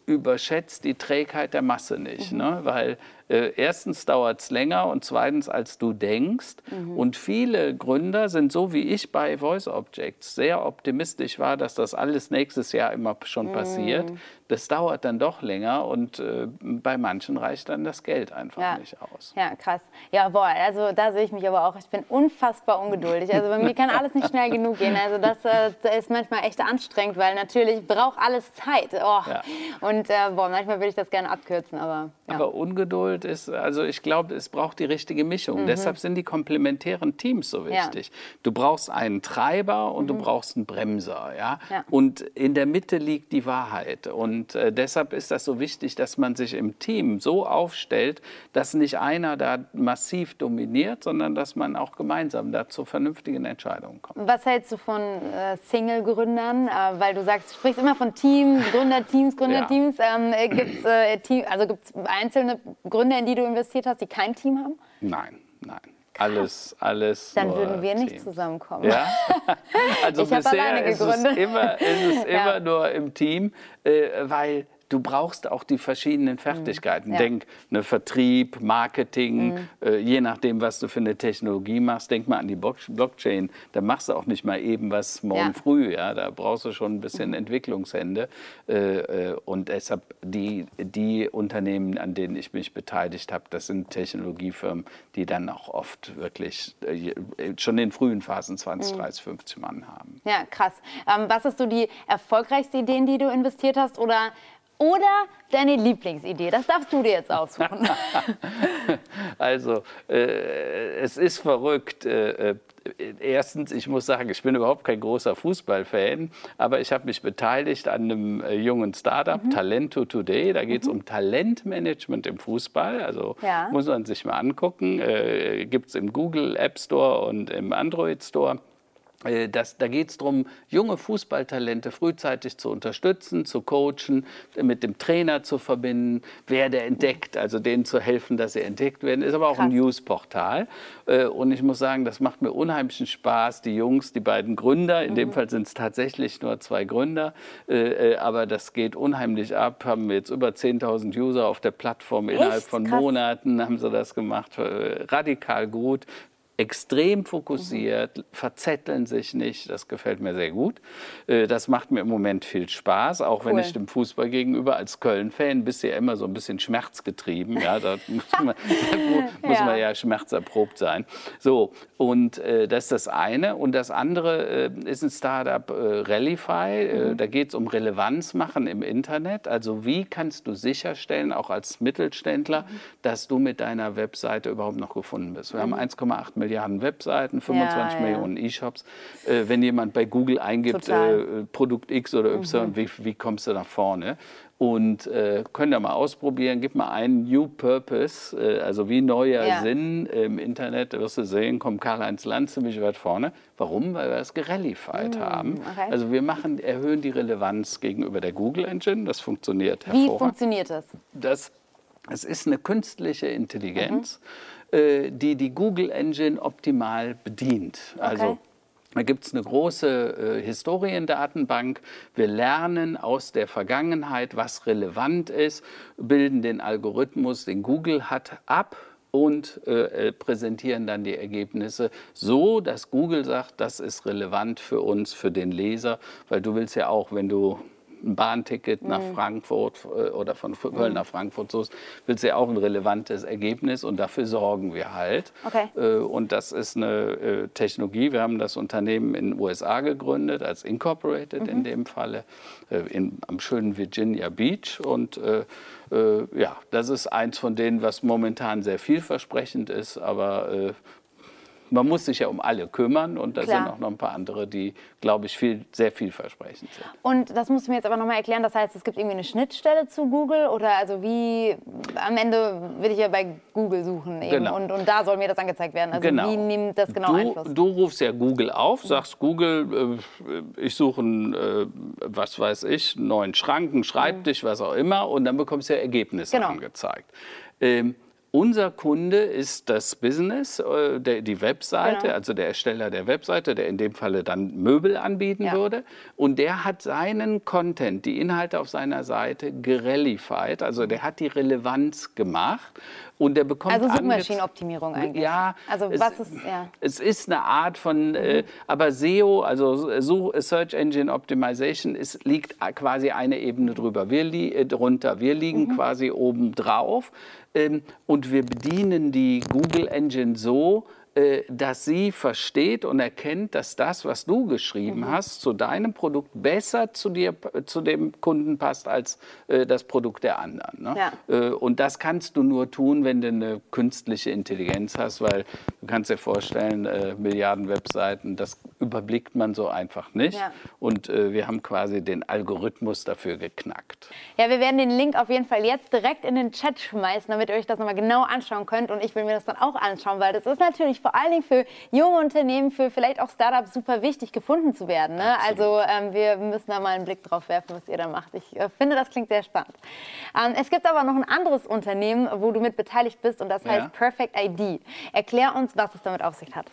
überschätzt die Trägheit der Masse nicht. Ne? Weil äh, erstens dauert es länger und zweitens, als du denkst. Und viele Gründer sind so wie ich bei Voice Objects sehr optimistisch war, dass das alles nächstes Jahr immer schon passiert. Das dauert dann doch länger und äh, bei manchen reicht dann das Geld einfach Ja. nicht aus. Ja, krass. Ja, boah, also da sehe ich mich aber auch. Ich bin unfassbar ungeduldig. Also bei mir kann alles nicht schnell genug gehen. Also das, äh, ist manchmal echt anstrengend, weil natürlich braucht alles Zeit. Oh. Ja. Und äh, boah, manchmal würde ich das gerne abkürzen, aber ja. Aber Ungeduld ist, also ich glaube, es braucht die richtige Mischung. Deshalb sind die komplementären Teams so Mhm. Ja. Mhm. wichtig. Du brauchst einen Treiber und du brauchst einen Bremser. Ja? Ja. Und in der Mitte liegt die Wahrheit. Und äh, deshalb ist das so wichtig, dass man sich im Team so aufstellt, dass nicht einer da massiv dominiert, sondern dass man auch gemeinsam da zu vernünftigen Entscheidungen kommt. Was hältst du von äh, Single-Gründern? Äh, weil du sagst, du sprichst immer von Team, Gründerteams, Gründerteams. Ähm, äh, Gibt es äh, Team, also gibt's einzelne Gründer, in die du investiert hast, die kein Team haben? Nein, nein. Alles, alles. Dann würden wir nicht Team. zusammenkommen. Ja, also Ich bisher ist es immer, ist es Ja. immer nur im Team, äh, weil du brauchst auch die verschiedenen Fertigkeiten. Mhm. Ja. Denk, ne, Vertrieb, Marketing, Mhm. äh, je nachdem, was du für eine Technologie machst. Denk mal an die Block- Blockchain. Da machst du auch nicht mal eben was morgen Ja. Mhm. früh. Ja? Da brauchst du schon ein bisschen Entwicklungshände. Äh, äh, und deshalb die, die Unternehmen, an denen ich mich beteiligt habe, das sind Technologiefirmen, die dann auch oft wirklich äh, schon in frühen Phasen Mhm. 20, 30, 50 Mann haben. Ja, krass. Ähm, was ist so die erfolgreichste Idee, in die du investiert hast? Oder, oder deine Lieblingsidee? Das darfst du dir jetzt aussuchen. Also, äh, es ist verrückt. Äh, äh, erstens, ich muss sagen, ich bin überhaupt kein großer Fußballfan, aber ich habe mich beteiligt an einem äh, jungen Startup, Talento Today. Da geht es um Talentmanagement im Fußball. Also Ja. muss man sich mal angucken. Äh, Gibt es im Google App Store und im Android Store. Äh, Das, da geht es darum, junge Fußballtalente frühzeitig zu unterstützen, zu coachen, mit dem Trainer zu verbinden, wer der entdeckt, also denen zu helfen, dass sie entdeckt werden. Ist aber auch ein Krass. Newsportal. Äh, Und ich muss sagen, das macht mir unheimlichen Spaß. Die Jungs, die beiden Gründer, in Mhm. dem Fall sind es tatsächlich nur zwei Gründer, äh, aber das geht unheimlich ab. Haben jetzt über 10.000 User auf der Plattform innerhalb von Krass. Monaten haben sie das gemacht, radikal gut extrem fokussiert, mhm. verzetteln sich nicht. Das gefällt mir sehr gut. Äh, das macht mir im Moment viel Spaß, auch cool. wenn ich dem Fußball gegenüber als Köln-Fan bist ja immer so ein bisschen schmerzgetrieben. Ja, da muss man, da muss ja. man ja schmerzerprobt sein. So, und äh, das ist das eine. Und das andere äh, ist ein Startup äh, Rallify. Äh, mhm. da geht es um Relevanz machen im Internet. Also wie kannst du sicherstellen, auch als Mittelständler, mhm. dass du mit deiner Webseite überhaupt noch gefunden bist. Wir mhm. haben 1,8 Milliarden Webseiten, 25 ja, Millionen E-Shops. Äh, wenn jemand bei Google eingibt, äh, Produkt X oder Y, mhm. wie, wie kommst du nach vorne? Und äh, könnt ihr mal ausprobieren, gib mal einen New Purpose, äh, also wie neuer ja. Sinn im Internet, da wirst du sehen, kommt Karl-Heinz Land ziemlich weit vorne. Warum? Weil wir das gerallyfied mm, haben. Okay. Also wir machen, erhöhen die Relevanz gegenüber der Google Engine, das funktioniert hervorragend. Wie funktioniert das? Das, es ist eine künstliche Intelligenz, mhm. Äh, die die Google Engine optimal bedient. Okay. Also da gibt es eine große äh, Historiendatenbank. Wir lernen aus der Vergangenheit, was relevant ist, bilden den Algorithmus, den Google hat, ab und äh, äh präsentieren dann die Ergebnisse so, dass Google sagt, das ist relevant für uns, für den Leser, weil du willst ja auch, wenn du ein Bahnticket nach mhm. Frankfurt äh, oder von Köln mhm. nach Frankfurt suchst, willst du ja auch ein relevantes Ergebnis und dafür sorgen wir halt. Okay. Äh, und das ist eine äh, Technologie. Wir haben das Unternehmen in den USA gegründet, als Incorporated mhm. in dem Falle, in, am schönen Virginia Beach. Und ja, das ist eins von denen, was momentan sehr vielversprechend ist, aber man muss sich ja um alle kümmern und da Klar. sind auch noch ein paar andere, die, glaube ich, viel, sehr vielversprechend sind. Und das musst du mir jetzt aber nochmal erklären, das heißt, es gibt irgendwie eine Schnittstelle zu Google oder also wie, am Ende will ich ja bei Google suchen eben genau. und, und da soll mir das angezeigt werden. Also genau. wie nimmt das genau du, Einfluss? Du rufst ja Google auf, sagst Google, äh, ich suche einen, äh, was weiß ich, einen neuen Schrank, einen Schreibtisch, mhm. was auch immer und dann bekommst du ja Ergebnisse genau. angezeigt. Ähm, unser Kunde ist das Business, äh, der, die Webseite, genau. also der Ersteller der Webseite, der in dem Falle dann Möbel anbieten ja. würde. Und der hat seinen Content, die Inhalte auf seiner Seite gerellified, also der hat die Relevanz gemacht und der bekommt also Suchmaschinenoptimierung eigentlich. Ja, also es, was ist ja. Es ist eine Art von, mhm. äh, aber SEO, also Search Engine Optimization, ist, liegt quasi eine Ebene drüber. Wir li äh, drunter, wir liegen mhm. quasi oben drauf. Ähm, und wir bedienen die Google Engine so, dass sie versteht und erkennt, dass das, was du geschrieben mhm. hast, zu deinem Produkt besser zu dir, zu dem Kunden passt als äh, das Produkt der anderen. Ne? Ja. Äh, und das kannst du nur tun, wenn du eine künstliche Intelligenz hast, weil du kannst dir vorstellen, äh, Milliarden Webseiten, das überblickt man so einfach nicht. Ja. Und äh, wir haben quasi den Algorithmus dafür geknackt. Ja, wir werden den Link auf jeden Fall jetzt direkt in den Chat schmeißen, damit ihr euch das nochmal genau anschauen könnt. Und ich will mir das dann auch anschauen, weil das ist natürlich vor allen Dingen für junge Unternehmen, für vielleicht auch Startups super wichtig, gefunden zu werden. Ne? Also ähm, wir müssen da mal einen Blick drauf werfen, was ihr da macht. Ich äh, finde, das klingt sehr spannend. Ähm, es gibt aber noch ein anderes Unternehmen, wo du mit beteiligt bist und das heißt ja. Perfect ID. Erklär uns, was es damit auf sich hat.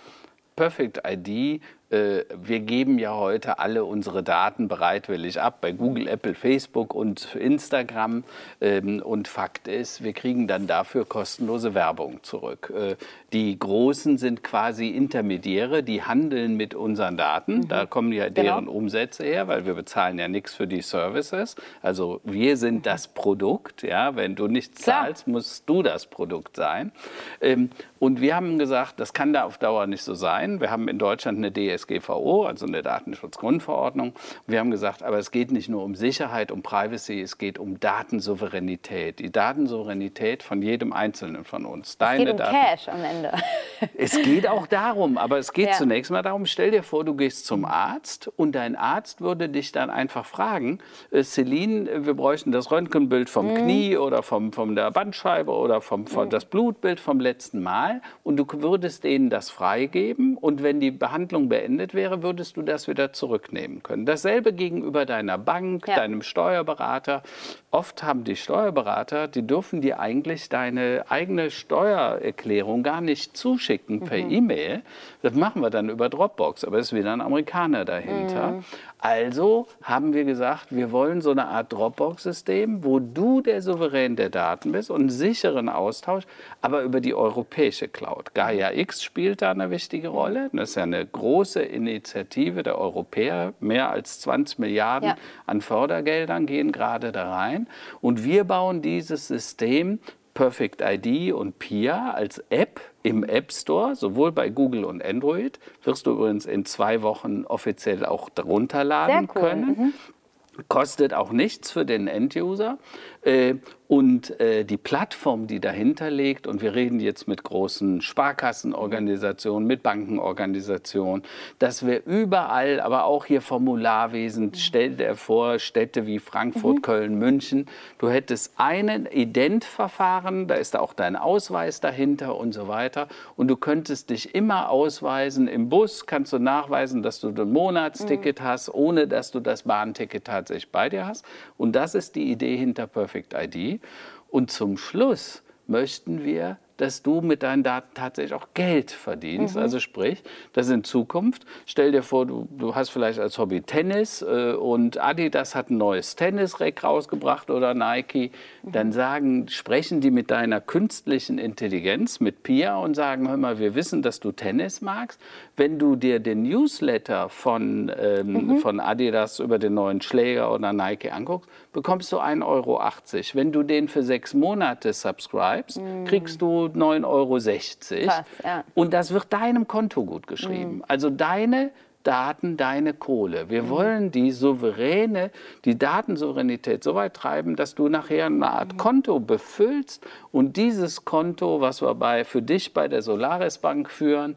Perfect ID wir geben ja heute alle unsere Daten bereitwillig ab bei Google, Apple, Facebook und Instagram. Ähm, und Fakt ist, wir kriegen dann dafür kostenlose Werbung zurück. Äh, die Großen sind quasi Intermediäre, die handeln mit unseren Daten. Mhm. Da kommen ja deren genau. Umsätze her, weil wir bezahlen ja nichts für die Services. Also wir sind das Produkt. Ja? Wenn du nichts zahlst, musst du das Produkt sein. Ähm, und wir haben gesagt, das kann da auf Dauer nicht so sein. Wir haben in Deutschland eine DS DSGVO, also eine Datenschutzgrundverordnung. Wir haben gesagt, aber es geht nicht nur um Sicherheit, um Privacy, es geht um Datensouveränität. Die Datensouveränität von jedem Einzelnen von uns. Deine es geht um Daten. Cash am Ende. Es geht auch darum, aber es geht ja. zunächst mal darum, stell dir vor, du gehst zum Arzt und dein Arzt würde dich dann einfach fragen, äh, Celine, wir bräuchten das Röntgenbild vom mhm. Knie oder vom, von der Bandscheibe oder vom, vom mhm. das Blutbild vom letzten Mal und du würdest denen das freigeben und wenn die Behandlung beendet beendet wäre, würdest du das wieder zurücknehmen können. Dasselbe gegenüber deiner Bank, Ja. deinem Steuerberater. Oft haben die Steuerberater, die dürfen dir eigentlich deine eigene Steuererklärung gar nicht zuschicken per Mhm. E-Mail. Das machen wir dann über Dropbox, aber es ist wieder ein Amerikaner dahinter. Mhm. Also haben wir gesagt, wir wollen so eine Art Dropbox-System, wo du der Souverän der Daten bist und einen sicheren Austausch, aber über die europäische Cloud. Gaia X spielt da eine wichtige Rolle. Das ist ja eine große Initiative der Europäer. Mehr als 20 Milliarden Ja. an Fördergeldern gehen gerade da rein. Und wir bauen dieses System Perfect ID und PIA als App im App Store, sowohl bei Google und Android. Wirst du übrigens in zwei Wochen offiziell auch runterladen cool. können. Kostet auch nichts für den Enduser. Äh, Und äh, die Plattform, die dahinter liegt, und wir reden jetzt mit großen Sparkassenorganisationen, mit Bankenorganisationen, dass wir überall, aber auch hier Formularwesen, stell dir vor, Städte wie Frankfurt, Köln, München, du hättest ein Identverfahren, da ist auch dein Ausweis dahinter und so weiter. Und du könntest dich immer ausweisen im Bus, kannst du nachweisen, dass du ein Monatsticket hast, ohne dass du das Bahnticket tatsächlich bei dir hast. Und das ist die Idee hinter Perfect ID. Und zum Schluss möchten wir, dass du mit deinen Daten tatsächlich auch Geld verdienst. Also sprich, das in Zukunft, stell dir vor, du, du hast vielleicht als Hobby Tennis äh, und Adidas hat ein neues Tennisrack rausgebracht oder Nike. Dann sagen, sprechen die mit deiner künstlichen Intelligenz, mit Pia und sagen, hör mal, wir wissen, dass du Tennis magst. Wenn du dir den Newsletter von, ähm, von Adidas über den neuen Schläger oder Nike anguckst, bekommst du 1,80 Euro. Wenn du den für sechs Monate subscribest, kriegst du 9,60 Euro. Krass, ja. Und das wird deinem Konto gut geschrieben. Also deine Daten, deine Kohle. Wir wollen die souveräne, die Datensouveränität so weit treiben, dass du nachher eine Art Konto befüllst und dieses Konto, was wir bei, für dich bei der Solaris Bank führen,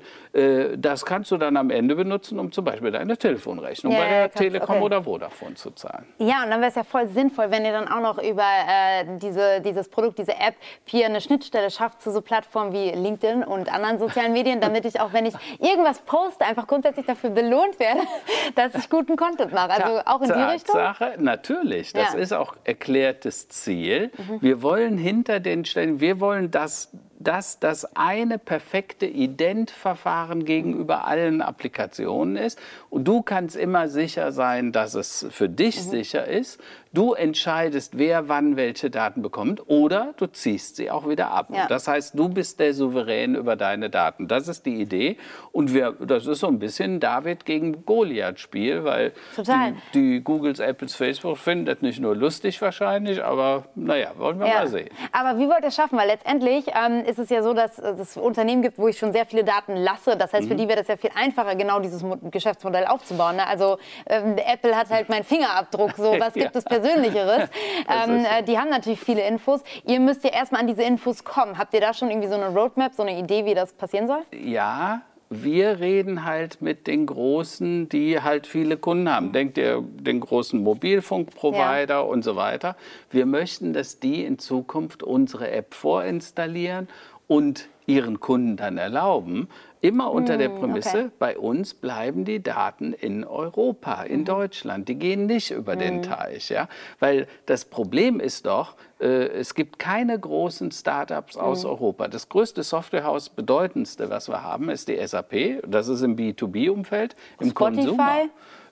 das kannst du dann am Ende benutzen, um zum Beispiel deine Telefonrechnung Ja, bei der Telekom okay. oder Vodafone zu zahlen. Ja, und dann wäre es ja voll sinnvoll, wenn ihr dann auch noch über äh, diese, dieses Produkt, diese App, hier eine Schnittstelle schafft zu so Plattformen wie LinkedIn und anderen sozialen Medien, damit ich auch, wenn ich irgendwas poste, einfach grundsätzlich dafür belohnt werde, dass ich guten Content mache. Also auch in die Richtung? Tatsache, natürlich. Das Ja. Mhm. ist auch erklärtes Ziel. Wir wollen hinter den Stellen, wir wollen, dass, dass das eine perfekte Identverfahren gegenüber allen Applikationen ist. Und du kannst immer sicher sein, dass es für dich Mhm. sicher ist. Du entscheidest, wer wann welche Daten bekommt oder du ziehst sie auch wieder ab. Ja. Das heißt, du bist der Souverän über deine Daten. Das ist die Idee. Und wir, das ist so ein bisschen David gegen Goliath-Spiel, weil Total. die, die Googles, Apples, Facebook finden das nicht nur lustig wahrscheinlich, aber naja, wollen wir mal sehen. Aber wie wollt ihr es schaffen? Weil letztendlich ähm, ist es ja so, dass äh, es Unternehmen gibt, wo ich schon sehr viele Daten lasse. Das heißt, für Mhm. die wäre das ja viel einfacher, genau dieses Mo Geschäftsmodell aufzubauen. Ne? Also ähm, Apple hat halt meinen Fingerabdruck. So, was gibt Ja. es Persönlicheres? Ähm, äh, die haben natürlich viele Infos. Ihr müsst ja erstmal an diese Infos kommen. Habt ihr da schon irgendwie so eine Roadmap, so eine Idee, wie das passieren soll? Ja, wir reden halt mit den Großen, die halt viele Kunden haben. Denkt ihr den großen Mobilfunkprovider und so weiter. Wir möchten, dass die in Zukunft unsere App vorinstallieren und ihren Kunden dann erlauben, immer unter der Prämisse, okay. bei uns bleiben die Daten in Europa, in Deutschland. Die gehen nicht über den Teich. Ja? Weil das Problem ist doch, äh, es gibt keine großen Startups aus Europa. Das größte Softwarehaus, bedeutendste, was wir haben, ist die SAP. Das ist im B2B-Umfeld, im? Consumer.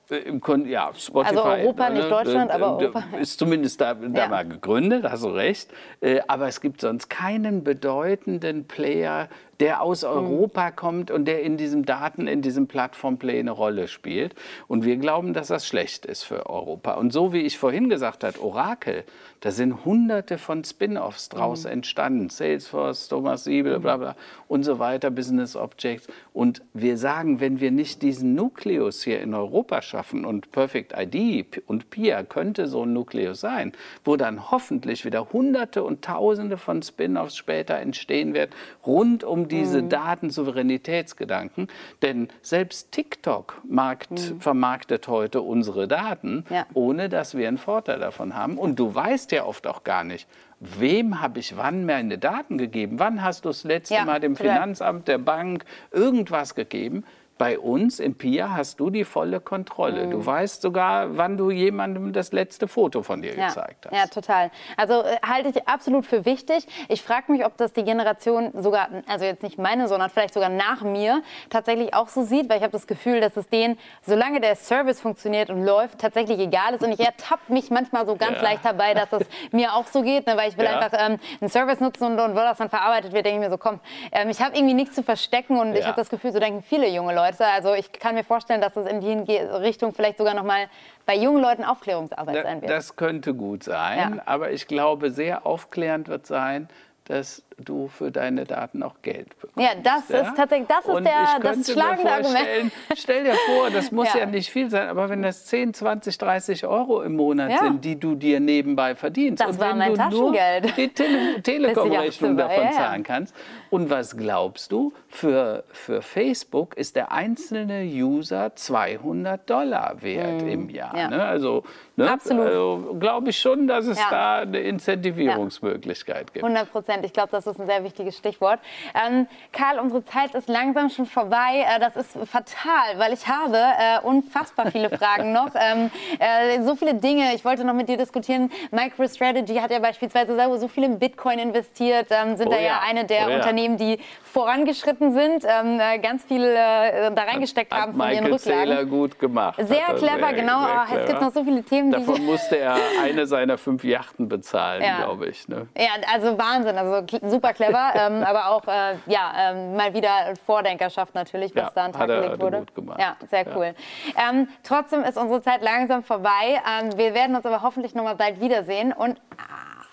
Äh, ja, Spotify. Also Europa, nicht äh, Deutschland, aber äh, Europa. Ist zumindest da, da Ja. mal gegründet, hast du recht. Äh, Aber es gibt sonst keinen bedeutenden Player, der aus Mhm. Europa kommt und der in diesem Daten, in diesem Plattformplay eine Rolle spielt. Und wir glauben, dass das schlecht ist für Europa. Und so wie ich vorhin gesagt habe, Oracle, da sind hunderte von Spin-offs draus Mhm. entstanden. Salesforce, Thomas Siebel, bla bla und so weiter, Business Objects. Und wir sagen, wenn wir nicht diesen Nukleus hier in Europa schaffen und Perfect ID und PIA könnte so ein Nukleus sein, wo dann hoffentlich wieder hunderte und tausende von Spin-offs später entstehen werden, rund um diese Datensouveränitätsgedanken. Denn selbst TikTok markt, vermarktet heute unsere Daten, Ja. ohne dass wir einen Vorteil davon haben. Und du weißt ja oft auch gar nicht, wem habe ich wann meine Daten gegeben? Wann hast du das letzte Ja, Mal dem total. Finanzamt, der Bank irgendwas gegeben? Bei uns in PIA hast du die volle Kontrolle. Mhm. Du weißt sogar, wann du jemandem das letzte Foto von dir ja. gezeigt hast. Ja, total. Also äh, halte ich absolut für wichtig. Ich frage mich, ob das die Generation sogar, also jetzt nicht meine, sondern vielleicht sogar nach mir, tatsächlich auch so sieht, weil ich habe das Gefühl, dass es denen, solange der Service funktioniert und läuft, tatsächlich egal ist. Und ich ertappe mich manchmal so ganz ja. leicht dabei, dass es mir auch so geht, ne, weil ich will ja. einfach ähm, einen Service nutzen und, und wo das dann verarbeitet wird, denke ich mir so, komm, ähm, ich habe irgendwie nichts zu verstecken und ich habe das Gefühl, so denken viele junge Leute. Leute. Also ich kann mir vorstellen, dass es in die Richtung vielleicht sogar noch mal bei jungen Leuten Aufklärungsarbeit sein wird. Das könnte gut sein, ja. aber ich glaube, sehr aufklärend wird sein, dass du für deine Daten auch Geld bekommst. Ja, das ja? ist tatsächlich das ist der, das schlagende Argument. Stell dir vor, das muss ja. ja. nicht viel sein, aber wenn das 10, 20, 30 Euro im Monat ja. sind, die du dir nebenbei verdienst das und war wenn mein du Taschengeld. nur die Tele Telekom-Rechnung davon zahlen kannst. Und was glaubst du? Für, für Facebook ist der einzelne User 200 Dollar wert mhm. im Jahr. Ne? Also, ne? Absolut. Also, glaube ich schon, dass es da eine Incentivierungsmöglichkeit gibt. 100 Prozent. Ich glaube, das ist ein sehr wichtiges Stichwort. Ähm, Karl, unsere Zeit ist langsam schon vorbei. Äh, das ist fatal, weil ich habe äh, unfassbar viele Fragen noch. Ähm, äh, so viele Dinge. Ich wollte noch mit dir diskutieren. MicroStrategy hat ja beispielsweise so viel in Bitcoin investiert, ähm, sind oh, da ja, ja eine der oh, ja. Unternehmen, die vorangeschritten sind, ähm, äh, ganz viel äh, da reingesteckt hat, haben von Michael ihren Rücklagen. Zähler gut gemacht. Sehr clever, sehr, genau. Sehr clever. Es gibt noch so viele Themen. Davon musste er eine seiner fünf Yachten bezahlen, ja. glaube ich. Ne? Ja, also Wahnsinn. Also super clever, ähm, aber auch äh, ja, ähm, mal wieder Vordenkerschaft natürlich, was ja, da an Tag gelegt wurde. Ja, sehr cool. Ja. Ähm, trotzdem ist unsere Zeit langsam vorbei. Ähm, wir werden uns aber hoffentlich noch mal bald wiedersehen und ah,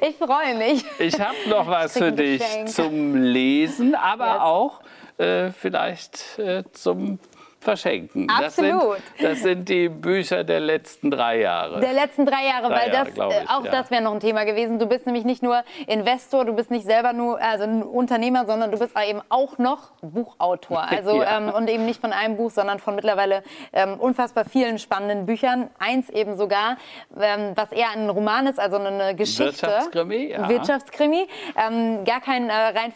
ich freue mich. Ich habe noch was für dich zum Lesen, aber yes. auch äh, vielleicht äh, zum verschenken. Absolut. Das sind, das sind, die Bücher der letzten drei Jahre. Der letzten drei Jahre, drei weil das, Jahre, ich, auch ja. das wäre noch ein Thema gewesen. Du bist nämlich nicht nur Investor, du bist nicht selber nur also ein Unternehmer, sondern du bist eben auch noch Buchautor. Also ja. ähm, und eben nicht von einem Buch, sondern von mittlerweile ähm, unfassbar vielen spannenden Büchern. Eins eben sogar, ähm, was eher ein Roman ist, also eine Geschichte. Wirtschaftskrimi, ja. Wirtschaftskrimi. Ähm, gar kein äh, rein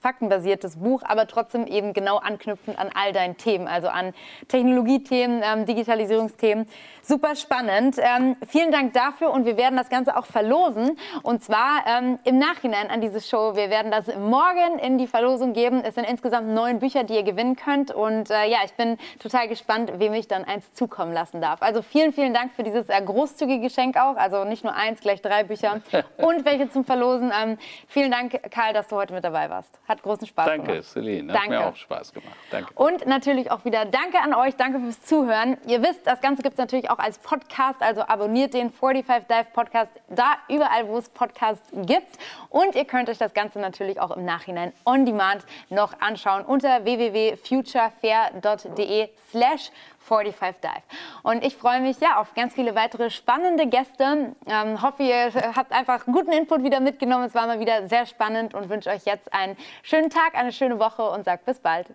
faktenbasiertes Buch, aber trotzdem eben genau anknüpfend an all deinen Themen, also an an Technologiethemen, ähm, Digitalisierungsthemen. Super spannend. Ähm, vielen Dank dafür und wir werden das Ganze auch verlosen. Und zwar ähm, im Nachhinein an diese Show. Wir werden das morgen in die Verlosung geben. Es sind insgesamt neun Bücher, die ihr gewinnen könnt. Und äh, ja, ich bin total gespannt, wem ich dann eins zukommen lassen darf. Also vielen, vielen Dank für dieses äh, großzügige Geschenk auch. Also nicht nur eins, gleich drei Bücher und welche zum Verlosen. Ähm, vielen Dank, Karl, dass du heute mit dabei warst. Hat großen Spaß Danke, gemacht. Danke, Celine. Hat Danke. mir auch Spaß gemacht. Danke. Und natürlich auch wieder danke an euch. Danke fürs Zuhören. Ihr wisst, das Ganze gibt es natürlich auch als Podcast. Also abonniert den 45 Dive Podcast da überall, wo es Podcasts gibt. Und ihr könnt euch das Ganze natürlich auch im Nachhinein on demand noch anschauen unter www.futurefair.de slash 45 Dive. Und ich freue mich ja auf ganz viele weitere spannende Gäste. Ähm, hoffe, ihr habt einfach guten Input wieder mitgenommen. Es war mal wieder sehr spannend und wünsche euch jetzt einen schönen Tag, eine schöne Woche und sagt bis bald.